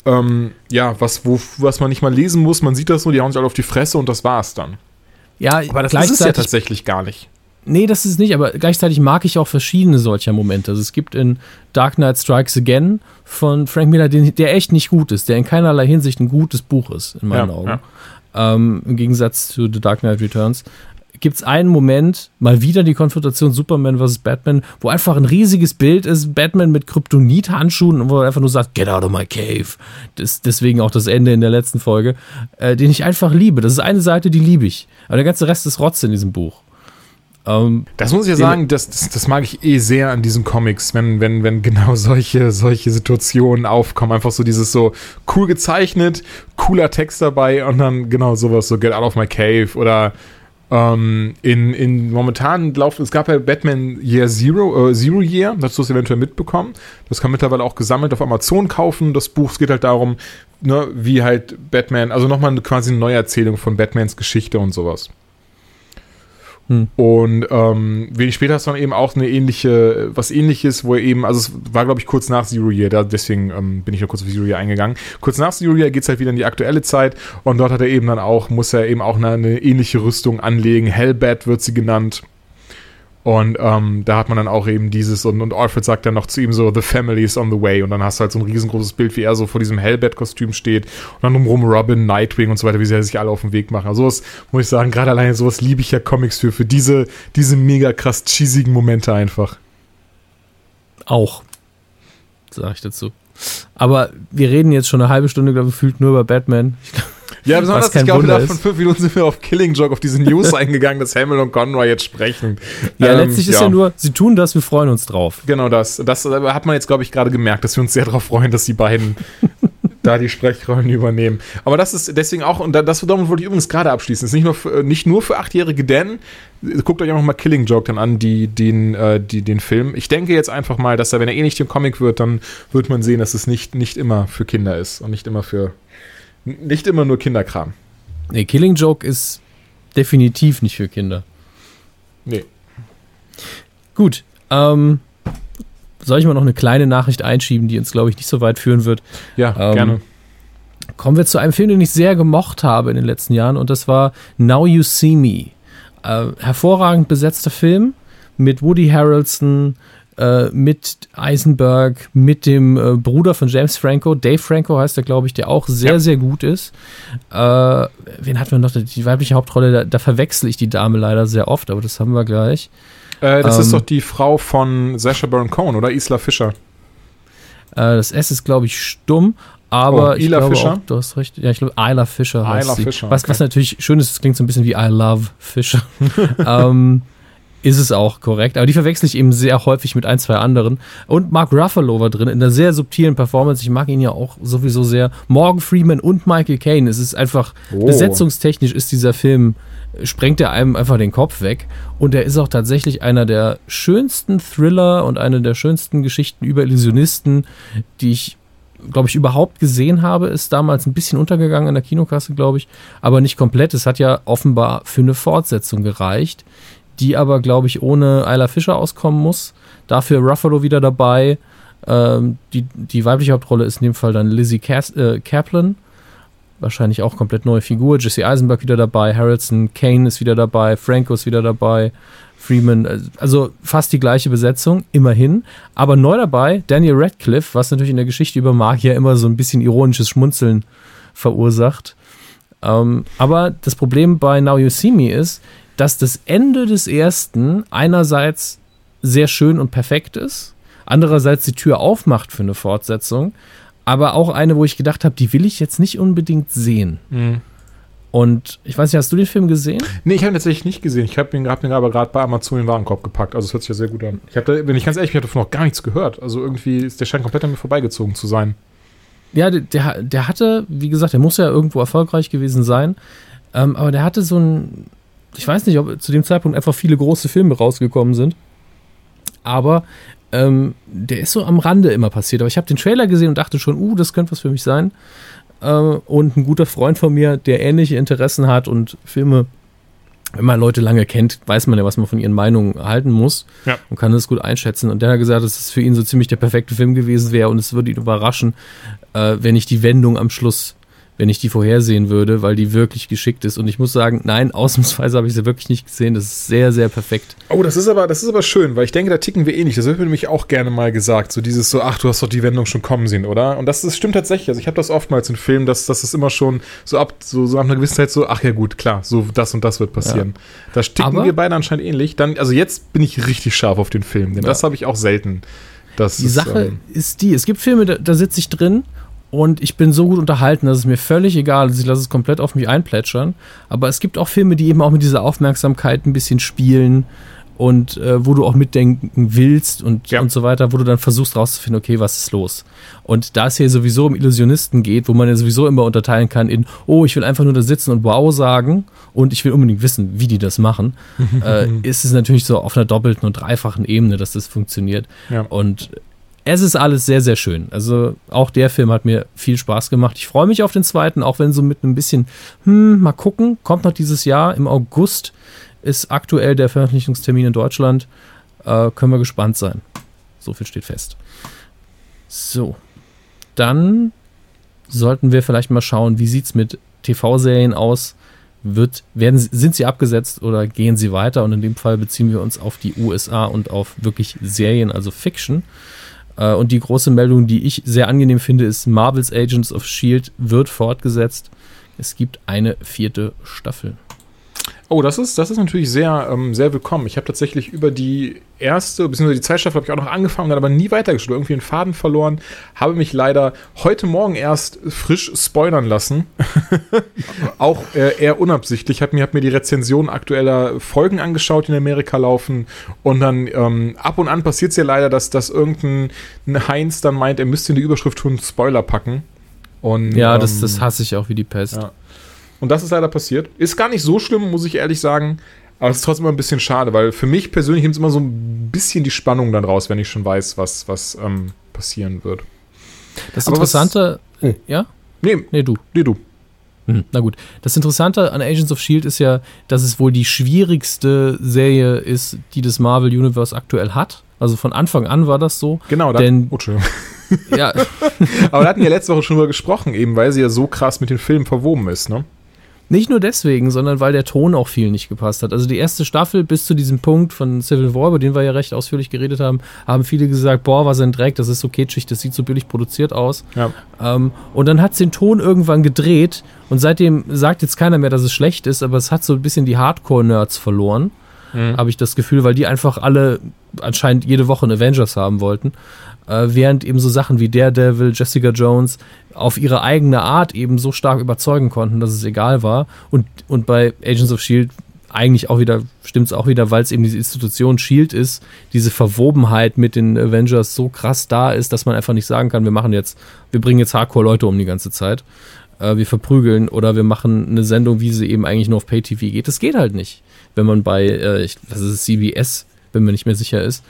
ähm, ja, was, wo, was man nicht mal lesen muss. Man sieht das nur, die hauen sich alle auf die Fresse und das war's dann. Ja, Aber das ist es ja tatsächlich gar nicht. Nee, das ist nicht, aber gleichzeitig mag ich auch verschiedene solcher Momente. Also es gibt in Dark Knight Strikes Again von Frank Miller, den, der echt nicht gut ist, der in keinerlei Hinsicht ein gutes Buch ist, in meinen Ja, Augen. ja. Ähm, Im Gegensatz zu The Dark Knight Returns. Gibt es einen Moment, mal wieder die Konfrontation Superman vs. Batman, wo einfach ein riesiges Bild ist, Batman mit Kryptonit-Handschuhen und wo er einfach nur sagt, get out of my cave. Das, deswegen auch das Ende in der letzten Folge, äh, den ich einfach liebe. Das ist eine Seite, die liebe ich. Aber der ganze Rest ist Rotz in diesem Buch. Ähm, Das muss ich ja sagen, das, das, das mag ich eh sehr an diesen Comics, wenn, wenn, wenn genau <laughs> solche, solche Situationen aufkommen. Einfach so dieses so cool gezeichnet, cooler Text dabei und dann genau sowas, so Get out of my cave oder ähm, in, in momentan laufen, es gab ja Batman Year Zero, äh, Zero Year, das hast du es eventuell mitbekommen. Das kann mittlerweile auch gesammelt auf Amazon kaufen. Das Buch, es geht halt darum, ne, wie halt Batman, also nochmal quasi eine Neuerzählung von Batmans Geschichte und sowas. Hm. Und ähm, wenig später hast du dann eben auch eine ähnliche, was ähnliches, wo er eben, also es war, glaube ich, kurz nach Zero Year, da, deswegen ähm, bin ich noch kurz auf Zero Year eingegangen. Kurz nach Zero Year geht es halt wieder in die aktuelle Zeit und dort hat er eben dann auch, muss er eben auch eine, eine ähnliche Rüstung anlegen. Hellbat wird sie genannt. Und ähm, da hat man dann auch eben dieses, und, und Alfred sagt dann noch zu ihm so, The family is on the way. Und dann hast du halt so ein riesengroßes Bild, wie er so vor diesem Hellbat-Kostüm steht. Und dann drumherum Robin, Nightwing und so weiter, wie sie sich alle auf den Weg machen. Also sowas, muss ich sagen, gerade alleine sowas liebe ich ja Comics für, für diese, diese mega krass cheesigen Momente einfach. Auch, sag ich dazu. Aber wir reden jetzt schon eine halbe Stunde, glaube ich, gefühlt nur über Batman. Ich glaube, ja, besonders, ich glaube, von fünf Minuten sind wir auf Killing Joke, auf diese News <laughs> eingegangen, dass Hamill und Conroy jetzt sprechen. Ja, ähm, letztlich ist ja. ja nur, sie tun das, wir freuen uns drauf. Genau das. Das hat man jetzt, glaube ich, gerade gemerkt, dass wir uns sehr darauf freuen, dass die beiden <laughs> da die Sprechrollen übernehmen. Aber das ist deswegen auch, und das damit wollte ich übrigens gerade abschließen, ist nicht nur für, nicht nur für Achtjährige, denn guckt euch auch nochmal Killing Joke dann an, die, den, äh, die, den Film. Ich denke jetzt einfach mal, dass er, wenn er eh nicht im Comic wird, dann wird man sehen, dass es nicht, nicht immer für Kinder ist und nicht immer für nicht immer nur Kinderkram. Nee, Killing Joke ist definitiv nicht für Kinder. Nee. Gut. Ähm, soll ich mal noch eine kleine Nachricht einschieben, die uns, glaube ich, nicht so weit führen wird? Ja, ähm, gerne. Kommen wir zu einem Film, den ich sehr gemocht habe in den letzten Jahren, und das war Now You See Me. Äh, hervorragend besetzter Film mit Woody Harrelson, äh, mit Eisenberg, mit dem äh, Bruder von James Franco, Dave Franco heißt er, glaube ich, der auch sehr, ja. sehr gut ist. Äh, wen hatten wir noch? Die weibliche Hauptrolle, da, da verwechsel ich die Dame leider sehr oft, aber das haben wir gleich. Äh, das ähm, ist doch die Frau von Sasha Baron Cohen, oder? Isla Fischer. Äh, das S ist, glaube ich, stumm. Aber oh, ich glaube Fischer? Auch, du hast recht. Ja, ich glaube, Isla Fischer heißt Isla sie. Fischer, was, okay. was natürlich schön ist, es klingt so ein bisschen wie I love Fischer. <laughs> ähm, ist es auch korrekt. Aber die verwechsel ich eben sehr häufig mit ein, zwei anderen. Und Mark Ruffalo war drin in einer sehr subtilen Performance. Ich mag ihn ja auch sowieso sehr. Morgan Freeman und Michael Caine. Es ist einfach, oh. besetzungstechnisch ist dieser Film, sprengt er einem einfach den Kopf weg. Und er ist auch tatsächlich einer der schönsten Thriller und eine der schönsten Geschichten über Illusionisten, die ich glaube ich, überhaupt gesehen habe, ist damals ein bisschen untergegangen in der Kinokasse, glaube ich, aber nicht komplett. Es hat ja offenbar für eine Fortsetzung gereicht die aber, glaube ich, ohne Ayla Fischer auskommen muss. Dafür Ruffalo wieder dabei. Ähm, die, die weibliche Hauptrolle ist in dem Fall dann Lizzie Cas äh, Kaplan. Wahrscheinlich auch komplett neue Figur. Jesse Eisenberg wieder dabei. Harrelson Kane ist wieder dabei. Franco ist wieder dabei. Freeman, äh, also fast die gleiche Besetzung, immerhin. Aber neu dabei Daniel Radcliffe, was natürlich in der Geschichte über Magier immer so ein bisschen ironisches Schmunzeln verursacht. Ähm, aber das Problem bei Now You See Me ist, dass das Ende des ersten einerseits sehr schön und perfekt ist, andererseits die Tür aufmacht für eine Fortsetzung, aber auch eine, wo ich gedacht habe, die will ich jetzt nicht unbedingt sehen. Mhm. Und ich weiß nicht, hast du den Film gesehen? Nee, ich habe ihn tatsächlich nicht gesehen. Ich habe ihn, hab ihn aber gerade bei Amazon in den Warenkorb gepackt. Also es hört sich ja sehr gut an. Ich habe, wenn ich ganz ehrlich bin, ich habe davon noch gar nichts gehört. Also irgendwie ist der scheint komplett an mir vorbeigezogen zu sein. Ja, der, der hatte, wie gesagt, der muss ja irgendwo erfolgreich gewesen sein. Ähm, aber der hatte so ein, ich weiß nicht, ob zu dem Zeitpunkt einfach viele große Filme rausgekommen sind. Aber ähm, der ist so am Rande immer passiert. Aber ich habe den Trailer gesehen und dachte schon, uh, das könnte was für mich sein. Äh, und ein guter Freund von mir, der ähnliche Interessen hat und Filme, wenn man Leute lange kennt, weiß man ja, was man von ihren Meinungen halten muss ja. und kann das gut einschätzen. Und der hat gesagt, dass es für ihn so ziemlich der perfekte Film gewesen wäre und es würde ihn überraschen, äh, wenn ich die Wendung am Schluss wenn ich die vorhersehen würde, weil die wirklich geschickt ist. Und ich muss sagen, nein, <laughs> ausnahmsweise habe ich sie wirklich nicht gesehen. Das ist sehr, sehr perfekt. Oh, das ist aber, das ist aber schön, weil ich denke, da ticken wir ähnlich. Eh das wird mir nämlich auch gerne mal gesagt. So dieses so, ach, du hast doch die Wendung schon kommen sehen, oder? Und das, das stimmt tatsächlich. Also ich habe das oftmals in Filmen, dass, dass es immer schon so ab, so, so ab einer gewissen Zeit so, ach ja gut, klar, so das und das wird passieren. Ja. Da ticken aber, wir beide anscheinend ähnlich. Dann, also jetzt bin ich richtig scharf auf den Film, denn ja. das habe ich auch selten. Das die ist, Sache ähm, ist die, es gibt Filme, da, da sitze ich drin und ich bin so gut unterhalten, dass es mir völlig egal ist. Ich lasse es komplett auf mich einplätschern. Aber es gibt auch Filme, die eben auch mit dieser Aufmerksamkeit ein bisschen spielen und äh, wo du auch mitdenken willst und, ja. und so weiter, wo du dann versuchst rauszufinden, okay, was ist los? Und da es hier sowieso um Illusionisten geht, wo man ja sowieso immer unterteilen kann in, oh, ich will einfach nur da sitzen und wow sagen und ich will unbedingt wissen, wie die das machen, <laughs> äh, ist es natürlich so auf einer doppelten und dreifachen Ebene, dass das funktioniert. Ja. Und es ist alles sehr, sehr schön. Also auch der Film hat mir viel Spaß gemacht. Ich freue mich auf den zweiten, auch wenn so mit ein bisschen, hm, mal gucken, kommt noch dieses Jahr im August ist aktuell der Veröffentlichungstermin in Deutschland. Äh, können wir gespannt sein. So viel steht fest. So. Dann sollten wir vielleicht mal schauen, wie sieht es mit TV-Serien aus? Wird, werden, sind sie abgesetzt oder gehen sie weiter? Und in dem Fall beziehen wir uns auf die USA und auf wirklich Serien, also Fiction. Äh, und die große Meldung, die ich sehr angenehm finde, ist Marvel's Agents of Shield wird fortgesetzt. Es gibt eine vierte Staffel. Oh, das ist, das ist natürlich sehr, ähm, sehr willkommen. Ich habe tatsächlich über die erste, beziehungsweise die zweite Staffel habe ich auch noch angefangen, dann aber nie weitergeschaut, irgendwie einen Faden verloren, habe mich leider heute Morgen erst frisch spoilern lassen. <laughs> auch äh, eher unabsichtlich. Habe mir, hab mir die Rezension aktueller Folgen angeschaut, die in Amerika laufen. Und dann ähm, ab und an passiert es ja leider, dass, dass irgendein Heinz dann meint, er müsste in die Überschrift schon Spoiler packen. Und, ja, das, das ähm, hasse ich auch wie die Pest. Ja. Und das ist leider passiert. Ist gar nicht so schlimm, muss ich ehrlich sagen. Aber es ist trotzdem immer ein bisschen schade, weil für mich persönlich nimmt es immer so ein bisschen die Spannung dann raus, wenn ich schon weiß, was, was ähm, passieren wird. Das Aber Interessante. Was, oh. Ja? Nee, nee, du. Nee, du. Hm, na gut. Das Interessante an Agents of Shield ist ja, dass es wohl die schwierigste Serie ist, die das Marvel Universe aktuell hat. Also von Anfang an war das so. Genau, da, denn, oh, ja. <laughs> Aber da hatten wir letzte Woche schon drüber gesprochen, eben weil sie ja so krass mit den Filmen verwoben ist, ne? Nicht nur deswegen, sondern weil der Ton auch viel nicht gepasst hat. Also die erste Staffel bis zu diesem Punkt von Civil War, über den wir ja recht ausführlich geredet haben, haben viele gesagt, boah, was ein Dreck, das ist so kitschig, das sieht so billig produziert aus. Ja. Ähm, und dann hat es den Ton irgendwann gedreht und seitdem sagt jetzt keiner mehr, dass es schlecht ist, aber es hat so ein bisschen die Hardcore-Nerds verloren. Mhm. Habe ich das Gefühl, weil die einfach alle anscheinend jede Woche einen Avengers haben wollten äh, während eben so Sachen wie Daredevil, Jessica Jones auf ihre eigene Art eben so stark überzeugen konnten, dass es egal war. Und, und bei Agents of Shield eigentlich auch wieder, stimmt es auch wieder, weil es eben diese Institution Shield ist, diese Verwobenheit mit den Avengers so krass da ist, dass man einfach nicht sagen kann, wir machen jetzt, wir bringen jetzt Hardcore-Leute um die ganze Zeit. Äh, wir verprügeln oder wir machen eine Sendung, wie sie eben eigentlich nur auf Pay-TV geht. Das geht halt nicht, wenn man bei, äh, ich, was ist CBS, bin mir nicht mehr sicher ist.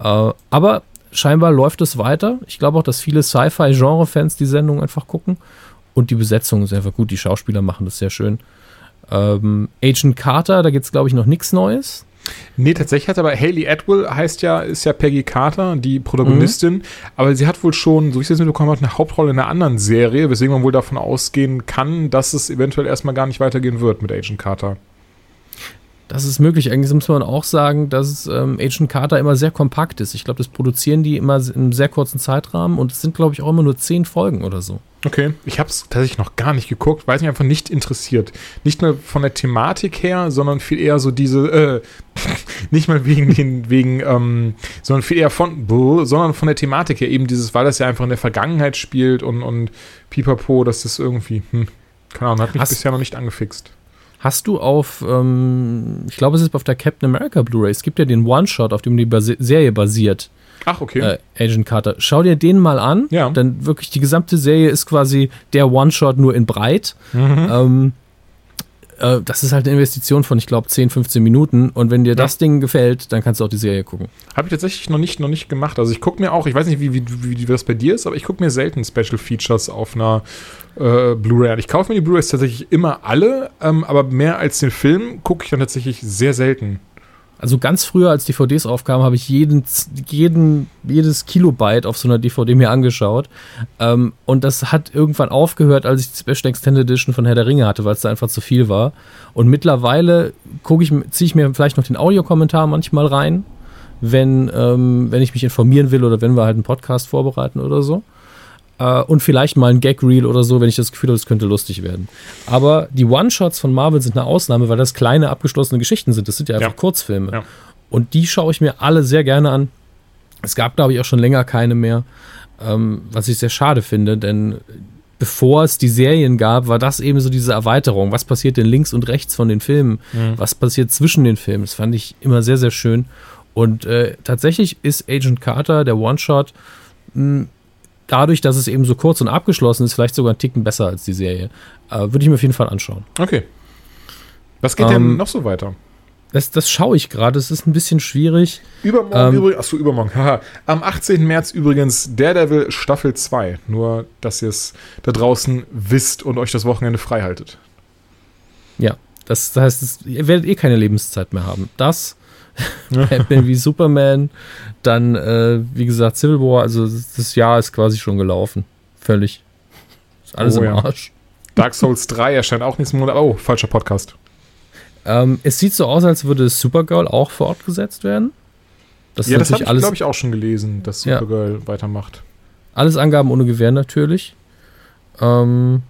Äh, aber scheinbar läuft es weiter. Ich glaube auch, dass viele Sci-Fi-Genre-Fans die Sendung einfach gucken. Und die Besetzung ist einfach gut. Die Schauspieler machen das sehr schön. Ähm, Agent Carter, da gibt es, glaube ich, noch nichts Neues. Nee, tatsächlich hat aber Haley Atwell heißt ja, ist ja Peggy Carter, die Protagonistin, mhm. aber sie hat wohl schon, so ich es mitbekommen habe, eine Hauptrolle in einer anderen Serie, weswegen man wohl davon ausgehen kann, dass es eventuell erstmal gar nicht weitergehen wird mit Agent Carter. Das ist möglich. Eigentlich muss man auch sagen, dass ähm, Agent Carter immer sehr kompakt ist. Ich glaube, das produzieren die immer in einem sehr kurzen Zeitrahmen und es sind, glaube ich, auch immer nur zehn Folgen oder so. Okay, ich habe es tatsächlich noch gar nicht geguckt, weil es mich einfach nicht interessiert. Nicht nur von der Thematik her, sondern viel eher so diese, äh, <laughs> nicht mal wegen den, wegen, ähm, sondern viel eher von, sondern von der Thematik her, eben dieses, weil das ja einfach in der Vergangenheit spielt und, und pipapo, dass das irgendwie, hm, keine Ahnung, hat mich Hast, bisher noch nicht angefixt. Hast du auf, ähm, ich glaube, es ist auf der Captain America Blu-ray, es gibt ja den One-Shot, auf dem die Basi Serie basiert. Ach, okay. Äh, Agent Carter. Schau dir den mal an. Ja. Denn wirklich die gesamte Serie ist quasi der One-Shot nur in breit. Mhm. Ähm, äh, das ist halt eine Investition von, ich glaube, 10, 15 Minuten. Und wenn dir ja. das Ding gefällt, dann kannst du auch die Serie gucken. Habe ich tatsächlich noch nicht, noch nicht gemacht. Also ich gucke mir auch, ich weiß nicht, wie, wie, wie, wie das bei dir ist, aber ich gucke mir selten Special Features auf einer äh, Blu-ray an. Ich kaufe mir die Blu-rays tatsächlich immer alle, ähm, aber mehr als den Film gucke ich dann tatsächlich sehr selten. Also ganz früher, als DVDs aufkamen, habe ich jeden, jeden, jedes Kilobyte auf so einer DVD mir angeschaut. Ähm, und das hat irgendwann aufgehört, als ich die Special Extended Edition von Herr der Ringe hatte, weil es da einfach zu viel war. Und mittlerweile ich, ziehe ich mir vielleicht noch den Audiokommentar manchmal rein, wenn, ähm, wenn ich mich informieren will oder wenn wir halt einen Podcast vorbereiten oder so. Äh, und vielleicht mal ein Gag-Reel oder so, wenn ich das Gefühl habe, es könnte lustig werden. Aber die One-Shots von Marvel sind eine Ausnahme, weil das kleine, abgeschlossene Geschichten sind. Das sind ja einfach ja. Kurzfilme. Ja. Und die schaue ich mir alle sehr gerne an. Es gab, glaube ich, auch schon länger keine mehr, ähm, was ich sehr schade finde, denn bevor es die Serien gab, war das eben so diese Erweiterung. Was passiert denn links und rechts von den Filmen? Mhm. Was passiert zwischen den Filmen? Das fand ich immer sehr, sehr schön. Und äh, tatsächlich ist Agent Carter, der One-Shot, hm, dadurch, dass es eben so kurz und abgeschlossen ist, vielleicht sogar ein Ticken besser als die Serie. Äh, Würde ich mir auf jeden Fall anschauen. Okay. Was geht ähm, denn noch so weiter? Das, das schaue ich gerade. Es ist ein bisschen schwierig. Übermorgen ähm, übrigens. Achso, übermorgen. <laughs> Haha. Am 18. März übrigens Daredevil Staffel 2. Nur, dass ihr es da draußen wisst und euch das Wochenende frei haltet. Ja, Das, das heißt, ihr werdet eh keine Lebenszeit mehr haben. Das, <laughs> Batman wie Superman, dann, äh, wie gesagt, Civil War, also das Jahr ist quasi schon gelaufen. Völlig. Ist alles Oh im ja. Arsch. Dark Souls 3 erscheint auch nächsten Monat. Oh, falscher Podcast. Ähm, es sieht so aus, als würde Supergirl auch fortgesetzt werden. Das ist ja, das habe ich, glaube ich, auch schon gelesen, dass Ja. Supergirl weitermacht. alles Angaben ohne Gewähr natürlich. Ähm,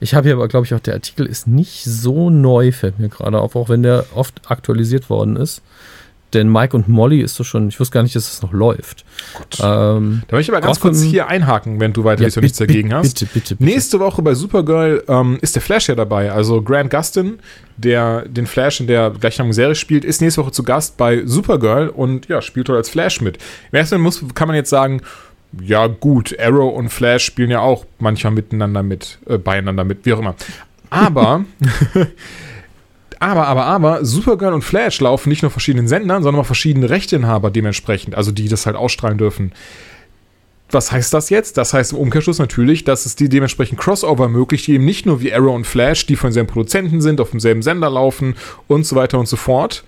ich habe hier aber, glaube ich, auch der Artikel ist nicht so neu, fällt mir gerade auf, auch wenn der oft aktualisiert worden ist. Denn Mike und Molly ist doch schon, ich wusste gar nicht, dass es noch läuft. Ähm, Da möchte ich aber ganz kurz hier einhaken, wenn du weiter ja, und nichts bitte, dagegen hast. Bitte, bitte, bitte. Nächste Woche bei Supergirl ähm, ist der Flash ja dabei. Also Grant Gustin, der den Flash in der gleichnamigen Serie spielt, ist nächste Woche zu Gast bei Supergirl und ja, spielt dort als Flash mit. Im ersten Moment muss, kann man jetzt sagen, ja gut, Arrow und Flash spielen ja auch manchmal miteinander mit, äh, beieinander mit, wie auch immer. Aber, <laughs> aber, aber, aber, Supergirl und Flash laufen nicht nur auf verschiedenen Sendern, sondern auf verschiedene Rechteinhaber dementsprechend, also die das halt ausstrahlen dürfen. Was heißt das jetzt? Das heißt im Umkehrschluss natürlich, dass es die dementsprechend Crossover ermöglicht, die eben nicht nur wie Arrow und Flash, die von denselben Produzenten sind, auf demselben Sender laufen und so weiter und so fort,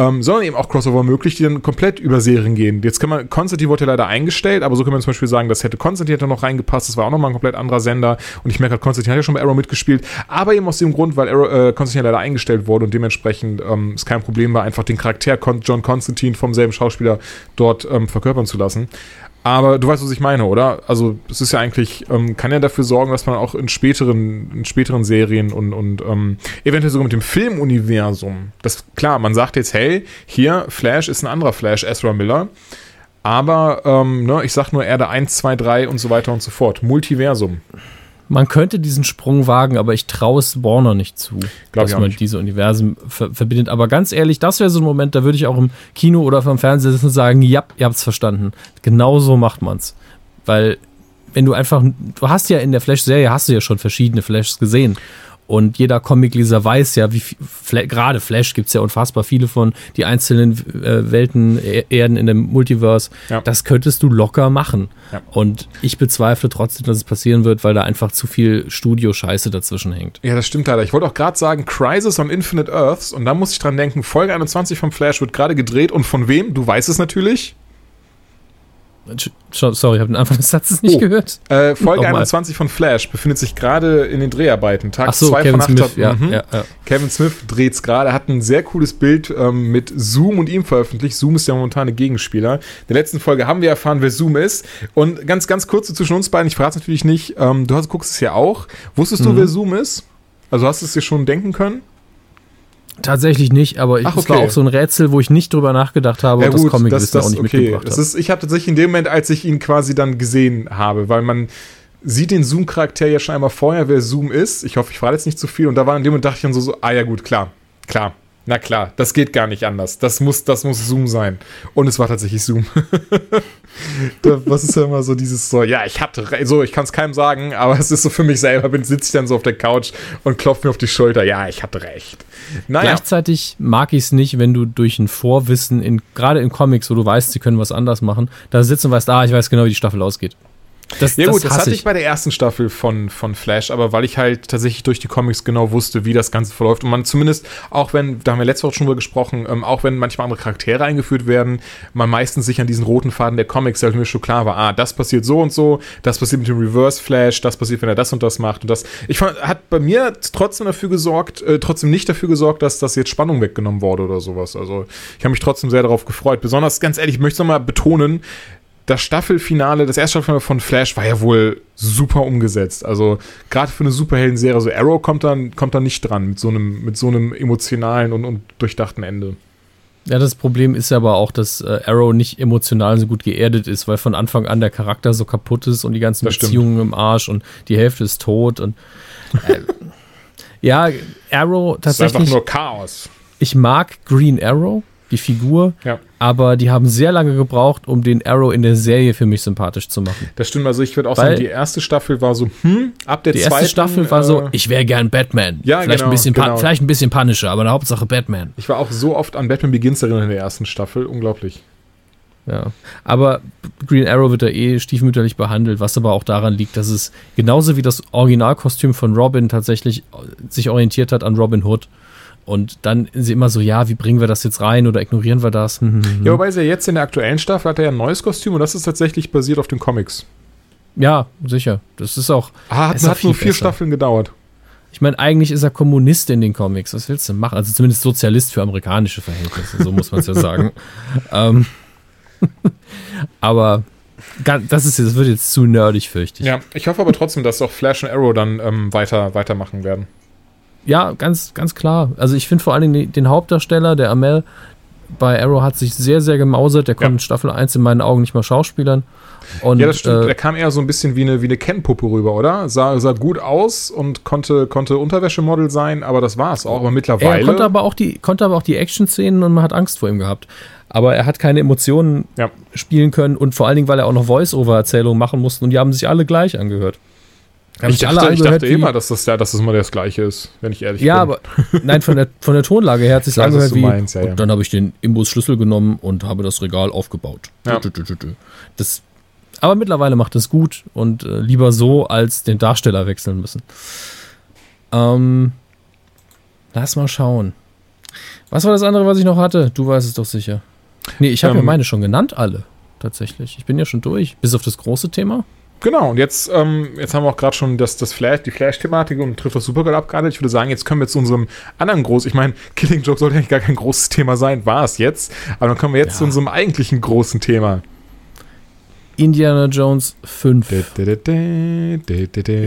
ähm, sondern eben auch Crossover möglich, die dann komplett über Serien gehen. Jetzt kann man, Konstantin wurde ja leider eingestellt, aber so kann man zum Beispiel sagen, das hätte Konstantin hätte noch reingepasst, das war auch nochmal ein komplett anderer Sender und ich merke halt, Konstantin hat ja schon bei Arrow mitgespielt, aber eben aus dem Grund, weil Arrow, äh, Konstantin leider eingestellt wurde und dementsprechend ähm, es kein Problem war, einfach den Charakter John Constantine vom selben Schauspieler dort ähm, verkörpern zu lassen. Aber du weißt, was ich meine, oder? Also es ist ja eigentlich, ähm, kann ja dafür sorgen, dass man auch in späteren, in späteren Serien und, und ähm, eventuell sogar mit dem Filmuniversum, das klar, man sagt jetzt, hey, hier, Flash ist ein anderer Flash, Ezra Miller. Aber, ähm, ne, ich sag nur Erde 1, 2, 3 und so weiter und so fort. Multiversum. Man könnte diesen Sprung wagen, aber ich traue es Warner nicht zu, Glaub dass man nicht. diese Universen ver verbindet. Aber ganz ehrlich, das wäre so ein Moment, da würde ich auch im Kino oder vom Fernseher sitzen und sagen, ja, ihr habt's verstanden. Genau so macht man's. Weil, wenn du einfach, du hast ja in der Flash-Serie, hast du ja schon verschiedene Flashs gesehen. Und jeder Comicleser weiß ja, wie viel, gerade Flash gibt's ja unfassbar viele von, die einzelnen äh, Welten, E- Erden in dem Multiverse. Ja. Das könntest du locker machen. Ja. Und ich bezweifle trotzdem, dass es passieren wird, weil da einfach zu viel Studio-Scheiße dazwischen hängt. Ja, das stimmt leider. Ich wollte auch gerade sagen, Crisis on Infinite Earths. Und da muss ich dran denken, Folge 21 vom Flash wird gerade gedreht. Und von wem? Du weißt es natürlich. Sorry, ich habe den Anfang des Satzes nicht Oh. gehört. Äh, Folge Nochmal. 21 von Flash befindet sich gerade in den Dreharbeiten. Tag Ach so, 2 Kevin von 8. Smith, ja, Mhm. ja, ja. Kevin Smith dreht es gerade, hat ein sehr cooles Bild ähm, mit Zoom und ihm veröffentlicht. Zoom ist der momentane Gegenspieler. In der letzten Folge haben wir erfahren, wer Zoom ist. Und ganz, ganz kurz so zwischen uns beiden, ich verrate es natürlich nicht, ähm, du hast, guckst es ja auch. Wusstest Mhm. du, wer Zoom ist? Also hast du es dir schon denken können? Tatsächlich nicht, aber ich, Ach, es war okay. auch so ein Rätsel, wo ich nicht drüber nachgedacht habe und das Comicwissen auch nicht mitgebracht Das habe. ist, ich habe tatsächlich in dem Moment, als ich ihn quasi dann gesehen habe, weil man sieht den Zoom-Charakter ja schon einmal vorher, wer Zoom ist. Ich hoffe, ich verrate jetzt nicht zu viel. Und da war in dem Moment dachte ich dann so, so, ah ja gut, klar, klar. Na klar, das geht gar nicht anders. Das muss, das muss Zoom sein. Und es war tatsächlich Zoom. <laughs> <laughs> was ist ja immer so dieses so, ja, ich hatte, so, ich kann es keinem sagen, aber es ist so für mich selber, bin sitze ich dann so auf der Couch und klopfe mir auf die Schulter. Ja, ich hatte recht. Naja, Gleichzeitig mag ich es nicht, wenn du durch ein Vorwissen, in, gerade in Comics, wo du weißt, sie können was anders machen, da sitzt und weißt, ah, ich weiß genau, wie die Staffel ausgeht. Das, Ja gut, das, hatte ich bei der ersten Staffel von, von Flash, aber weil ich halt tatsächlich durch die Comics genau wusste, wie das Ganze verläuft und man zumindest, auch wenn, da haben wir letzte Woche schon drüber gesprochen, ähm, auch wenn manchmal andere Charaktere eingeführt werden, man meistens sich an diesen roten Faden der Comics halt mir schon klar war, ah, das passiert so und so, das passiert mit dem Reverse Flash, das passiert, wenn er das und das macht und das. Ich fand, hat bei mir trotzdem dafür gesorgt, äh, trotzdem nicht dafür gesorgt, dass das jetzt Spannung weggenommen wurde oder sowas. Also ich habe mich trotzdem sehr darauf gefreut. Besonders, ganz ehrlich, ich möchte es nochmal betonen, das Staffelfinale, das erste Staffelfinale von Flash war ja wohl super umgesetzt. Also gerade für eine Superhelden-Serie, so Arrow kommt dann, kommt dann nicht dran mit so einem, mit so einem emotionalen und, und durchdachten Ende. Ja, das Problem ist aber auch, dass äh, Arrow nicht emotional so gut geerdet ist, weil von Anfang an der Charakter so kaputt ist und die ganzen Das stimmt. Beziehungen im Arsch und die Hälfte ist tot und äh, <laughs> ja, Arrow Das ist einfach tatsächlich. nur Chaos. Ich mag Green Arrow, die Figur, Ja. aber die haben sehr lange gebraucht, um den Arrow in der Serie für mich sympathisch zu machen. Das stimmt, also ich würde auch Weil- sagen, die erste Staffel war so, hm, ab der Die zweiten. erste Staffel war so, äh, ich wäre gern Batman. Ja, vielleicht, genau, ein bisschen genau. vielleicht ein bisschen Punisher, aber der Hauptsache Batman. ich war auch so oft an Batman Begins erinnert in der ersten Staffel. Unglaublich. Ja, aber Green Arrow wird da eh stiefmütterlich behandelt, was aber auch daran liegt, dass es genauso wie das Originalkostüm von Robin tatsächlich sich orientiert hat an Robin Hood. Und dann sind sie immer so, ja, wie bringen wir das jetzt rein oder ignorieren wir das? Hm, hm, hm. Ja, wobei sie ja jetzt in der aktuellen Staffel hat er ja ein neues Kostüm und das ist tatsächlich basiert auf den Comics. Ja, sicher. Das ist auch. Ah, hat, auch hat nur vier besser. Staffeln gedauert. Ich meine, eigentlich ist er Kommunist in den Comics. Was willst du machen? Also zumindest Sozialist für amerikanische Verhältnisse, so muss man es ja sagen. <laughs> ähm, <laughs> aber das ist das wird jetzt zu nerdig, fürchte ich. Ja, ich hoffe aber trotzdem, dass auch Flash und Arrow dann ähm, weiter, weitermachen werden. Ja, ganz, ganz klar. Also ich finde vor allen Dingen den, Hauptdarsteller, der Amel, bei Arrow hat sich sehr, sehr gemausert. Der konnte Ja. in Staffel 1 in meinen Augen nicht mal schauspielern. Und, Ja, das stimmt. Äh, er kam eher so ein bisschen wie eine, wie eine Ken-Puppe rüber, oder? Sah, sah gut aus und konnte, konnte Unterwäschemodel sein, aber das war es auch. Aber mittlerweile. er konnte aber auch die, konnte aber auch die Action-Szenen und man hat Angst vor ihm gehabt. Aber er hat keine Emotionen ja. spielen können und vor allen Dingen, weil er auch noch Voice-Over-Erzählungen machen musste und die haben sich alle gleich angehört. Ich sich dachte, ich dachte immer, dass das, ja, dass das immer das Gleiche ist, wenn ich ehrlich Ja, bin. aber nein, von der, von der Tonlage her hat sich Ich angehört wie. meinst, ja, ja. Und dann habe ich den Imbusschlüssel genommen und habe das Regal aufgebaut. Ja. Das, aber mittlerweile macht es gut und äh, lieber so, als den Darsteller wechseln müssen. Ähm, lass mal schauen. Was war das andere, was ich noch hatte? Du weißt es doch sicher. Nee, ich habe Ähm, ja meine schon genannt, alle. Tatsächlich. Ich bin ja schon durch. Bis auf das große Thema. Genau, und jetzt, ähm, jetzt haben wir auch gerade schon das, das Flash, die Flash-Thematik und trifft das Supergirl abgearbeitet. Ich würde sagen, jetzt können wir zu unserem anderen groß, ich meine, <laughs> Killing Joke sollte eigentlich gar kein großes Thema sein, war es jetzt, aber dann kommen wir jetzt Ja. zu unserem eigentlichen großen Thema. Indiana Jones 5.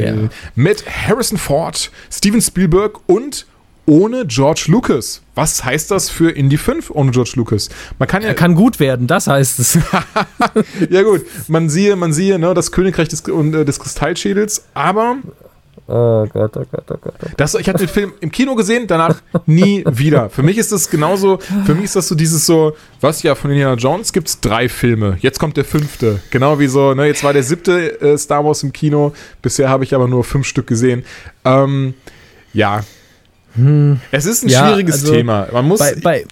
Ja. Ja. Mit Harrison Ford, Steven Spielberg und ohne George Lucas. Was heißt das für Indie 5 ohne George Lucas? Man kann ja, Er kann gut werden, das heißt es. <laughs> <laughs> ja gut, man siehe, man siehe, ne, das Königreich des, und, äh, des Kristallschädels, aber Oh Gott, oh Gott, oh Gott. Das, ich habe den Film im Kino gesehen, danach nie wieder. Für mich ist das genauso, für mich ist das so dieses so, was ja, von Indiana Jones gibt's drei Filme. Jetzt kommt der fünfte. Genau wie so, ne, jetzt war der siebte äh, Star Wars im Kino. Bisher habe ich aber nur fünf Stück gesehen. Ähm, ja. Es ist ein Ja, schwieriges also Thema. Man muss. Bei, bei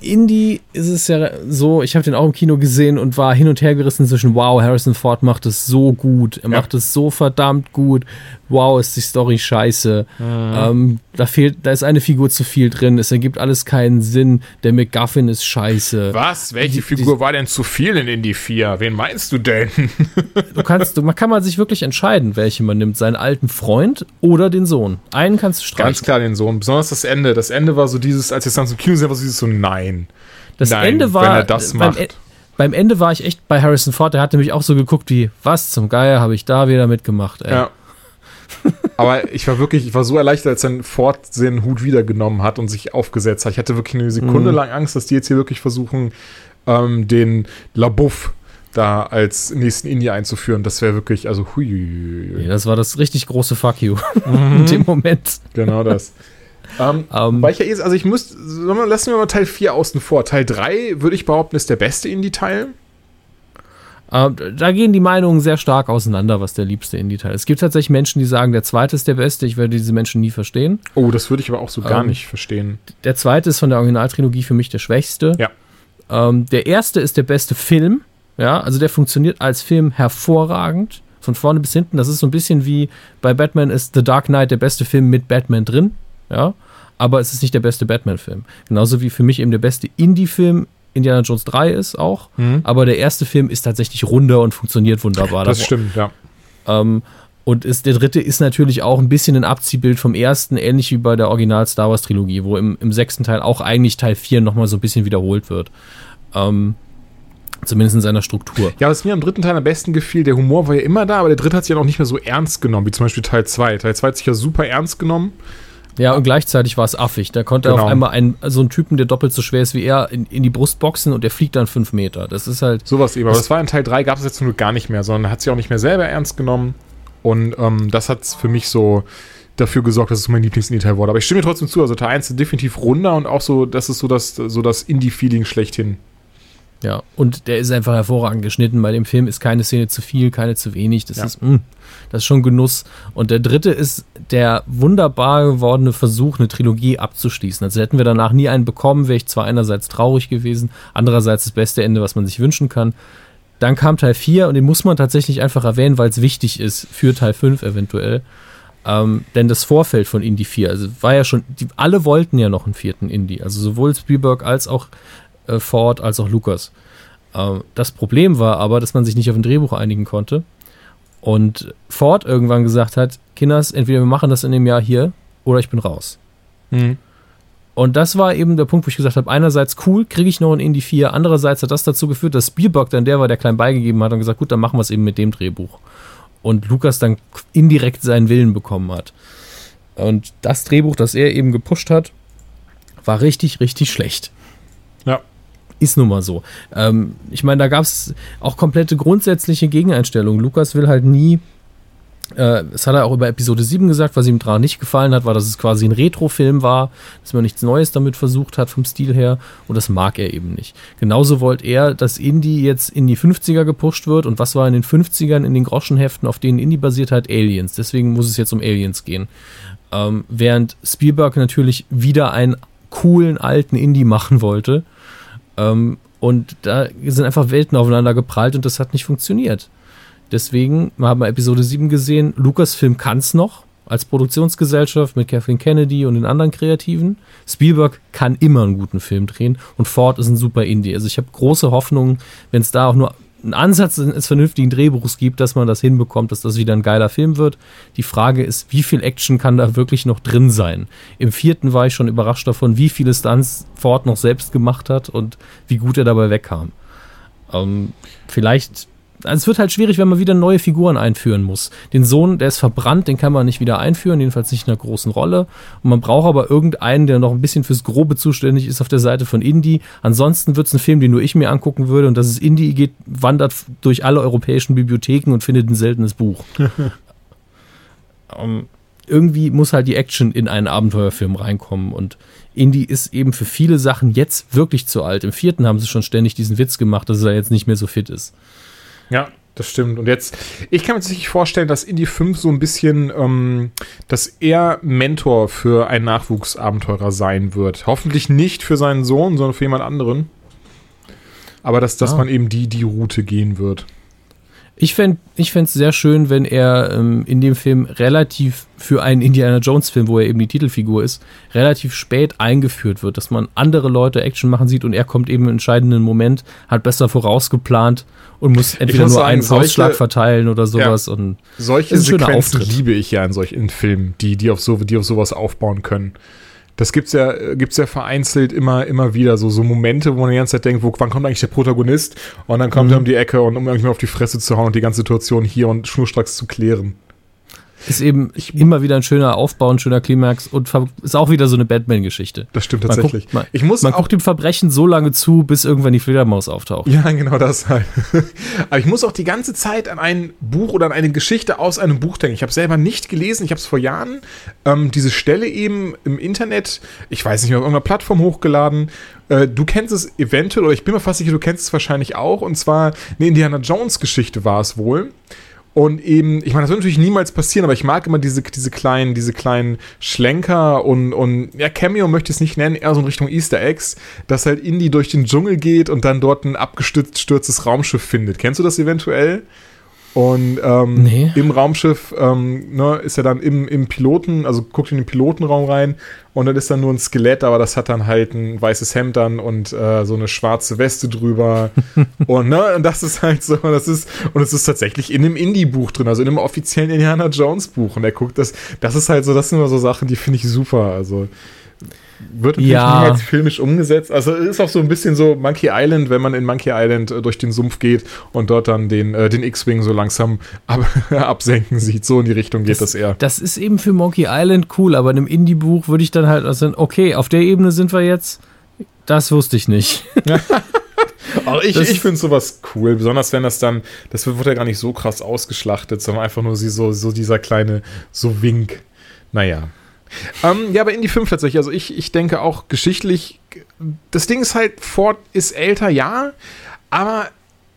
Indie ist es ja so, ich habe den auch im Kino gesehen und war hin und her gerissen zwischen, wow, Harrison Ford macht es so gut, er Ja. macht es so verdammt gut, wow, ist die Story scheiße, ähm, da fehlt, da ist eine Figur zu viel drin, es ergibt alles keinen Sinn, der McGuffin ist scheiße. was? Welche Die- Figur war denn zu viel in Indie 4? Wen meinst du denn? Du kannst, du, man kann man sich wirklich entscheiden, welche man nimmt, seinen alten Freund oder den Sohn. Einen kannst du Ganz streichen. klar den Sohn. Besonders das Ende. Das Ende war so dieses, als ich dann zum Kino habe, war so dieses so, nein. Das Nein, Ende war, wenn er das beim, macht. E- beim Ende war ich echt bei Harrison Ford, der hat nämlich auch so geguckt wie, was zum Geier habe ich da wieder mitgemacht, ey. Ja. <laughs> Aber ich war wirklich, ich war so erleichtert, als er Ford den Hut wiedergenommen hat und sich aufgesetzt hat. Ich hatte wirklich eine Sekunde Mhm. lang Angst, dass die jetzt hier wirklich versuchen, ähm, den LaBeouf da als nächsten Indie einzuführen. Das wäre wirklich, also hui. Nee, das war das richtig große Fuck you <laughs> in dem Moment. Genau das. Ähm, Ähm, weil ich ja eh, also ich muss, lassen wir mal Teil 4 außen vor. Teil 3, würde ich behaupten, ist der beste Indie-Teil. ähm, da gehen die Meinungen sehr stark auseinander, was der liebste Indie-Teil ist. Es gibt tatsächlich Menschen, die sagen, der zweite ist der beste. Ich werde diese Menschen nie verstehen. Oh, das würde ich aber auch so gar Ähm, nicht verstehen. Der zweite ist von der Originaltrilogie für mich der schwächste. Ja. Ähm, der erste ist der beste Film. Ja, also der funktioniert als Film hervorragend. Von vorne bis hinten. Das ist so ein bisschen wie bei Batman ist The Dark Knight der beste Film mit Batman drin. Ja. Aber es ist nicht der beste Batman-Film. Genauso wie für mich eben der beste Indie-Film Indiana Jones 3 ist auch. Aber der erste Film ist tatsächlich runder und funktioniert wunderbar. Das Da- stimmt, ja. ähm, und ist, der dritte ist natürlich auch ein bisschen ein Abziehbild vom ersten, ähnlich wie bei der Original Star Wars Trilogie, wo im, im sechsten Teil auch eigentlich Teil 4 nochmal so ein bisschen wiederholt wird. Ähm, zumindest in seiner Struktur. Ja, was mir am dritten Teil am besten gefiel, der Humor war ja immer da, aber der dritte hat sich ja noch nicht mehr so ernst genommen, wie zum Beispiel Teil 2. Teil 2 hat sich ja super ernst genommen. Ja, und gleichzeitig war es affig. Da konnte er Genau. auf einmal einen, so einen Typen, der doppelt so schwer ist wie er, in, in die Brust boxen und der fliegt dann fünf Meter. Das ist halt. Sowas eben. Aber Das- das war in Teil 3, gab es jetzt nur gar nicht mehr, sondern hat sich auch nicht mehr selber ernst genommen. Und ähm, das hat für mich so dafür gesorgt, dass es mein Lieblings-Indie-Teil wurde. Aber ich stimme dir trotzdem zu, also Teil 1 ist definitiv runder und auch so, das ist so das, so das Indie-Feeling schlechthin. Ja, und der ist einfach hervorragend geschnitten. Bei dem Film ist keine Szene zu viel, keine zu wenig. Das Ja. ist, mh, das ist schon Genuss. Und der dritte ist der wunderbar gewordene Versuch, eine Trilogie abzuschließen. Also hätten wir danach nie einen bekommen, wäre ich zwar einerseits traurig gewesen, andererseits das beste Ende, was man sich wünschen kann. Dann kam Teil 4 und den muss man tatsächlich einfach erwähnen, weil es wichtig ist für Teil 5 eventuell. Ähm, denn das Vorfeld von Indie 4, also war ja schon, die, alle wollten ja noch einen vierten Indie, also sowohl Spielberg als auch äh, Ford als auch Lucas. Ähm, das Problem war aber, dass man sich nicht auf ein Drehbuch einigen konnte und Ford irgendwann gesagt hat, Kinders, entweder wir machen das in dem Jahr hier oder ich bin raus. Mhm. Und das war eben der Punkt, wo ich gesagt habe, einerseits cool, kriege ich noch ein Indie 4, andererseits hat das dazu geführt, dass Spielberg dann der war, der klein beigegeben hat und gesagt, gut, dann machen wir es eben mit dem Drehbuch. Und Lukas dann indirekt seinen Willen bekommen hat. Und das Drehbuch, das er eben gepusht hat, war richtig, richtig schlecht. Ist nun mal so. Ähm, ich meine, da gab es auch komplette grundsätzliche Gegeneinstellungen. Lukas will halt nie äh, das hat er auch über Episode 7 gesagt, was ihm daran nicht gefallen hat, war, dass es quasi ein Retro-Film war, dass man nichts Neues damit versucht hat vom Stil her und das mag er eben nicht. Genauso wollte er, dass Indie jetzt in die 50er gepusht wird und was war in den 50ern in den Groschenheften, auf denen Indie basiert hat? Aliens. Deswegen muss es jetzt um Aliens gehen. Ähm, während Spielberg natürlich wieder einen coolen alten Indie machen wollte. Ähm, und da sind einfach Welten aufeinander geprallt und das hat nicht funktioniert. Deswegen haben wir Episode 7 gesehen, Lucasfilm kann es noch als Produktionsgesellschaft mit Kathleen Kennedy und den anderen Kreativen. Spielberg kann immer einen guten Film drehen und Ford ist ein super Indie. Also ich habe große Hoffnung, wenn es da auch nur einen Ansatz eines vernünftigen Drehbuchs gibt, dass man das hinbekommt, dass das wieder ein geiler Film wird. Die Frage ist, wie viel Action kann da wirklich noch drin sein? Im vierten war ich schon überrascht davon, wie viele Stunts Ford noch selbst gemacht hat und wie gut er dabei wegkam. Ähm, vielleicht also es wird halt schwierig, wenn man wieder neue Figuren einführen muss. Den Sohn, der ist verbrannt, den kann man nicht wieder einführen, jedenfalls nicht in einer großen Rolle. Und man braucht aber irgendeinen, der noch ein bisschen fürs Grobe zuständig ist auf der Seite von Indie. Ansonsten wird es ein Film, den nur ich mir angucken würde und das ist Indie, geht, wandert durch alle europäischen Bibliotheken und findet ein seltenes Buch. um, <laughs> ähm, irgendwie muss halt die Action in einen Abenteuerfilm reinkommen und Indie ist eben für viele Sachen jetzt wirklich zu alt. Im vierten haben sie schon ständig diesen Witz gemacht, dass er jetzt nicht mehr so fit ist. Ja, das stimmt. Und jetzt, ich kann mir tatsächlich vorstellen, dass Indie 5 so ein bisschen, ähm, dass er Mentor für einen Nachwuchsabenteurer sein wird. Hoffentlich nicht für seinen Sohn, sondern für jemand anderen. Aber dass, dass ah. man eben die, die Route gehen wird. Ich fände ich es sehr schön, wenn er ähm, in dem Film relativ für einen Indiana Jones Film, wo er eben die Titelfigur ist, relativ spät eingeführt wird, dass man andere Leute Action machen sieht und er kommt eben im entscheidenden Moment, hat besser vorausgeplant und muss entweder nur sagen, einen solche, Ausschlag verteilen oder sowas. Ja, und solche Sequenzen liebe ich ja in solchen Filmen, die, die, auf so, die auf sowas aufbauen können. Das gibt's ja, gibt's ja vereinzelt immer, immer wieder so, so Momente, wo man die ganze Zeit denkt, wo, wann kommt eigentlich der Protagonist? Und dann kommt mhm. er um die Ecke und um irgendwie auf die Fresse zu hauen und die ganze Situation hier und schnurstracks zu klären. Ist eben ich, immer wieder ein schöner Aufbau, ein schöner Klimax und ist auch wieder so eine Batman-Geschichte. Das stimmt tatsächlich. Man, guckt, man, ich muss man guckt dem Verbrechen so lange zu, bis irgendwann die Fledermaus auftaucht. Ja, genau das halt. <laughs> Aber ich muss auch die ganze Zeit an ein Buch oder an eine Geschichte aus einem Buch denken. Ich habe selber nicht gelesen, ich habe es vor Jahren, ähm, diese Stelle eben im Internet, ich weiß nicht, auf irgendeiner Plattform hochgeladen. Äh, du kennst es eventuell, oder ich bin mir fast sicher, du kennst es wahrscheinlich auch. Und zwar eine Indiana Jones-Geschichte war es wohl. Und eben, ich meine, das wird natürlich niemals passieren, aber ich mag immer diese, diese kleinen, diese kleinen Schlenker und, und ja, Cameo möchte ich es nicht nennen, eher so in Richtung Easter Eggs, dass halt Indy durch den Dschungel geht und dann dort ein abgestürztes Raumschiff findet. Kennst du das eventuell? Und ähm, nee. im Raumschiff ähm, ne, ist er dann im, im Piloten, also guckt in den Pilotenraum rein und dann ist dann nur ein Skelett, aber das hat dann halt ein weißes Hemd dann und äh, so eine schwarze Weste drüber. <laughs> und ne, und das ist halt so, das ist, und es ist tatsächlich in einem Indie-Buch drin, also in einem offiziellen Indiana Jones-Buch. Und er guckt das, das ist halt so, das sind immer so Sachen, die finde ich super. Also wird natürlich ja. niemals filmisch umgesetzt. Also ist auch so ein bisschen so Monkey Island, wenn man in Monkey Island äh, durch den Sumpf geht und dort dann den, äh, den X-Wing so langsam <laughs> ab, absenken sieht. So in die Richtung geht das, das, eher. Das ist eben für Monkey Island cool, aber in einem Indie-Buch würde ich dann halt also, okay, auf der Ebene sind wir jetzt. Das wusste ich nicht. Aber <laughs> ich, ich finde sowas cool, besonders wenn das dann, das wird ja gar nicht so krass ausgeschlachtet, sondern einfach nur so, so dieser kleine, so Wink. Naja. Ähm, ja, aber Indie 5 tatsächlich. Also ich, ich denke auch geschichtlich, das Ding ist halt, Ford ist älter, ja, aber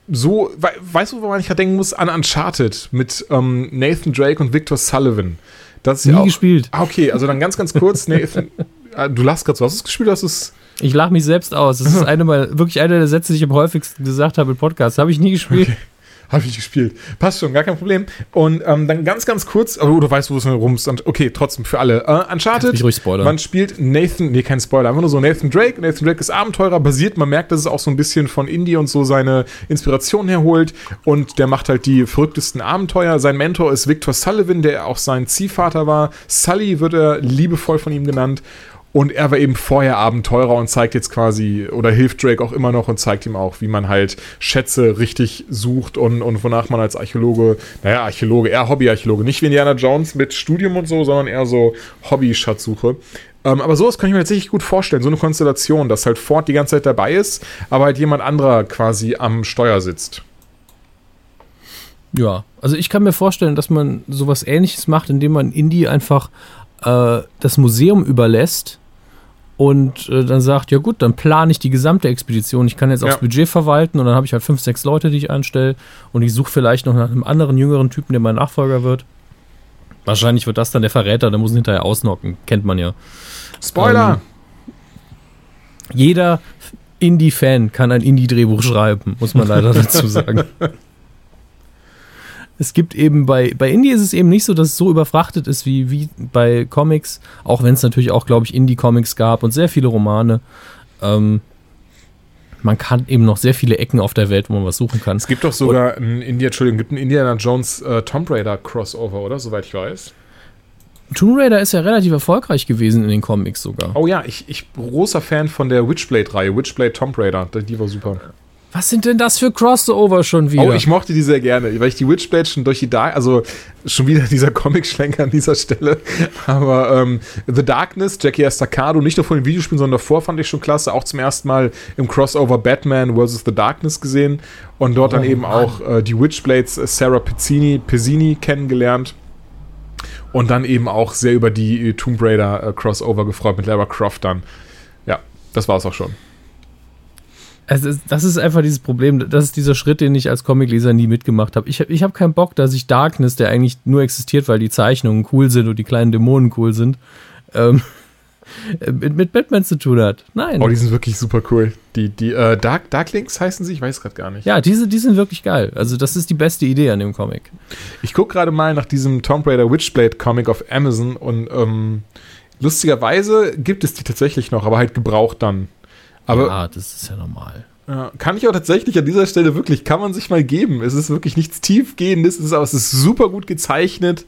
so, we weißt du, woran ich halt denken muss? An Uncharted mit ähm, Nathan Drake und Victor Sullivan. Das ist Nie ja auch, gespielt. Ah, okay, also dann ganz, ganz kurz, Nathan, äh, <laughs> du lachst gerade so, hast du es gespielt, hast du es ich lache mich selbst aus. Das ist <laughs> eine mal, wirklich einer der Sätze, die ich am häufigsten gesagt habe im Podcast. Habe ich nie gespielt. Okay. Habe ich gespielt. Passt schon, gar kein Problem. Und ähm, dann ganz, ganz kurz, oh, du weißt, wo es rum ist. Okay, trotzdem für alle. Äh, Uncharted. mich ruhig spoilern. Man spielt Nathan, nee, kein Spoiler, einfach nur so Nathan Drake. Nathan Drake ist Abenteurer, basiert. Man merkt, dass es auch so ein bisschen von Indie und so seine Inspiration herholt. Und der macht halt die verrücktesten Abenteuer. Sein Mentor ist Victor Sullivan, der auch sein Ziehvater war. Sully wird er liebevoll von ihm genannt. Und er war eben vorher Abenteurer und zeigt jetzt quasi, oder hilft Drake auch immer noch und zeigt ihm auch, wie man halt Schätze richtig sucht und, und wonach man als Archäologe, naja, Archäologe, eher Hobby-Archäologe, nicht wie Indiana Jones mit Studium und so, sondern eher so Hobby-Schatzsuche. Ähm, aber sowas kann ich mir tatsächlich gut vorstellen, so eine Konstellation, dass halt Ford die ganze Zeit dabei ist, aber halt jemand anderer quasi am Steuer sitzt. Ja, also ich kann mir vorstellen, dass man sowas ähnliches macht, indem man Indie einfach äh, das Museum überlässt und äh, dann sagt, ja gut, dann plane ich die gesamte Expedition. Ich kann jetzt Ja. aufs Budget verwalten und dann habe ich halt fünf, sechs Leute, die ich einstelle und ich suche vielleicht noch nach einem anderen jüngeren Typen, der mein Nachfolger wird. Wahrscheinlich wird das dann der Verräter, der muss ihn hinterher ausnocken, kennt man ja. Spoiler! Jeder Indie-Fan kann ein Indie-Drehbuch <laughs> schreiben, muss man leider dazu sagen. <laughs> Es gibt eben bei, bei Indie ist es eben nicht so, dass es so überfrachtet ist wie, wie bei Comics, auch wenn es natürlich auch, glaube ich, Indie-Comics gab und sehr viele Romane. Ähm, man kann eben noch sehr viele Ecken auf der Welt, wo man was suchen kann. es gibt doch sogar ein India, Entschuldigung, gibt ein Indiana Jones äh, Tomb Raider Crossover, oder? Soweit ich weiß. Tomb Raider ist ja relativ erfolgreich gewesen in den Comics sogar. Oh ja, ich, ich großer Fan von der Witchblade-Reihe, Witchblade Tomb Raider, die war super. Was sind denn das für Crossover schon wieder? Oh, ich mochte die sehr gerne, weil ich die Witchblade schon durch die Dark, also schon wieder <laughs> dieser Comic-Schlenker an dieser Stelle, aber ähm, The Darkness, Jackie Estacado, nicht nur von den Videospielen, sondern davor fand ich schon klasse, auch zum ersten Mal im Crossover Batman vs. The Darkness gesehen und dort dann Oh, eben Mann. auch äh, die Witchblades äh, Sarah Pizzini, Pizzini kennengelernt. Und dann eben auch sehr über die äh, Tomb Raider äh, Crossover gefreut mit Lara Croft dann. Ja, das war es auch schon. Ist, das ist einfach dieses Problem. Das ist dieser Schritt, den ich als Comicleser nie mitgemacht habe. Ich habe ich hab keinen Bock, dass ich Darkness, der eigentlich nur existiert, weil die Zeichnungen cool sind und die kleinen Dämonen cool sind, ähm, mit, mit Batman zu tun hat. Nein. Oh, die sind wirklich super cool. Die, die äh, Dark, Darklings heißen sie? Ich weiß gerade gar nicht. ja, diese, die sind wirklich geil. Also, das ist die beste Idee an dem Comic. Ich gucke gerade mal nach diesem Tomb Raider Witchblade Comic auf Amazon und ähm, lustigerweise gibt es die tatsächlich noch, aber halt gebraucht dann. Aber ja, das ist ja normal. kann ich auch tatsächlich an dieser Stelle wirklich, kann man sich mal geben. Es ist wirklich nichts Tiefgehendes, es ist, aber es ist super gut gezeichnet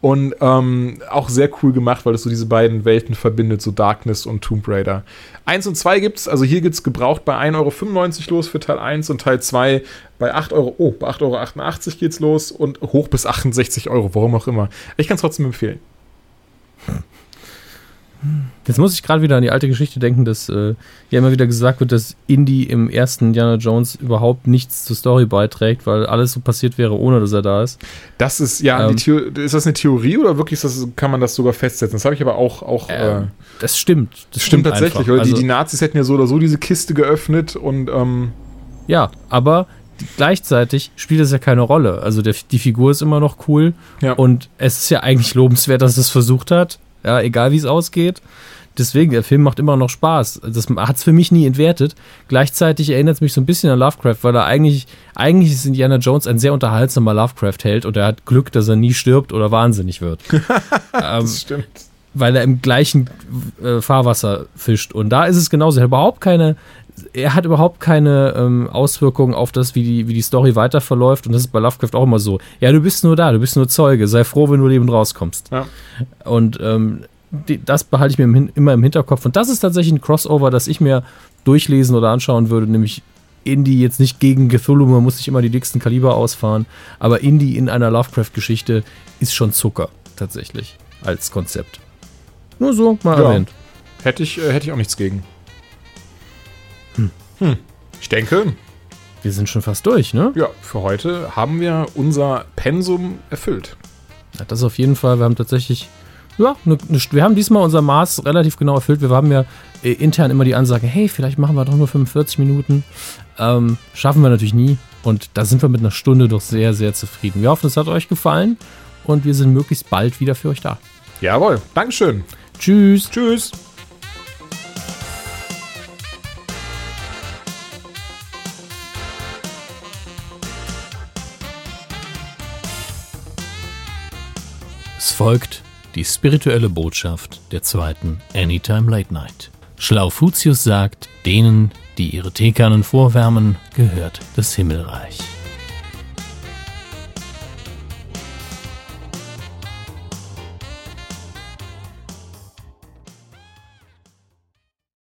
und ähm, auch sehr cool gemacht, weil es so diese beiden Welten verbindet, so Darkness und Tomb Raider. Eins und zwei gibt's, also hier gibt's gebraucht bei 1,95 Euro los für Teil 1 und Teil 2 bei 8 Euro, oh, bei 8,88 Euro geht's los und hoch bis 68 Euro, warum auch immer. Ich kann es trotzdem empfehlen. Jetzt muss ich gerade wieder an die alte Geschichte denken, dass äh, ja immer wieder gesagt wird, dass Indy im ersten Indiana Jones überhaupt nichts zur Story beiträgt, weil alles so passiert wäre, ohne dass er da ist. Das ist, ja, Ähm. ist das eine Theorie oder wirklich das, kann man das sogar festsetzen? Das habe ich aber auch, auch äh, Ähm, das stimmt. Das stimmt tatsächlich, einfach. oder? Also, die, die Nazis hätten ja so oder so diese Kiste geöffnet und ähm, Ja, aber gleichzeitig spielt das ja keine Rolle. Also der, die Figur ist immer noch cool Ja. und es ist ja eigentlich lobenswert, dass es versucht hat. Ja, egal wie es ausgeht. Deswegen, der Film macht immer noch Spaß. Das hat es für mich nie entwertet. Gleichzeitig erinnert es mich so ein bisschen an Lovecraft, weil er eigentlich, eigentlich ist Indiana Jones ein sehr unterhaltsamer Lovecraft-Held und er hat Glück, dass er nie stirbt oder wahnsinnig wird. <laughs> ähm, das stimmt. weil er im gleichen äh, Fahrwasser fischt. Und da ist es genauso. Er hat überhaupt keine, er hat überhaupt keine ähm, Auswirkungen auf das, wie die, wie die Story weiter verläuft. Und das ist bei Lovecraft auch immer so. Ja, du bist nur da, du bist nur Zeuge. Sei froh, wenn du lebend rauskommst. Ja. Und ähm, die, das behalte ich mir im, immer im Hinterkopf. Und das ist tatsächlich ein Crossover, das ich mir durchlesen oder anschauen würde, nämlich Indie jetzt nicht gegen Cthulhu, man muss sich immer die dicksten Kaliber ausfahren, aber Indie in einer Lovecraft-Geschichte ist schon Zucker, tatsächlich, als Konzept. Nur so, mal Ja. erwähnt. Hätte ich, äh, hätte ich auch nichts gegen. Hm. Ich denke, Wir sind schon fast durch, ne? ja, für heute haben wir unser Pensum erfüllt. Ja, das auf jeden Fall. Wir haben tatsächlich, ja, ne, ne, wir haben diesmal unser Maß relativ genau erfüllt. Wir haben ja äh, intern immer die Ansage, hey, vielleicht machen wir doch nur 45 Minuten. Ähm, schaffen wir natürlich nie. Und da sind wir mit einer Stunde doch sehr, sehr zufrieden. Wir hoffen, es hat euch gefallen und wir sind möglichst bald wieder für euch da. Jawohl, Dankeschön. Tschüss. Tschüss. Folgt die spirituelle Botschaft der zweiten Anytime Late Night. Schlaufutius sagt, denen, die ihre Teekannen vorwärmen, gehört das Himmelreich.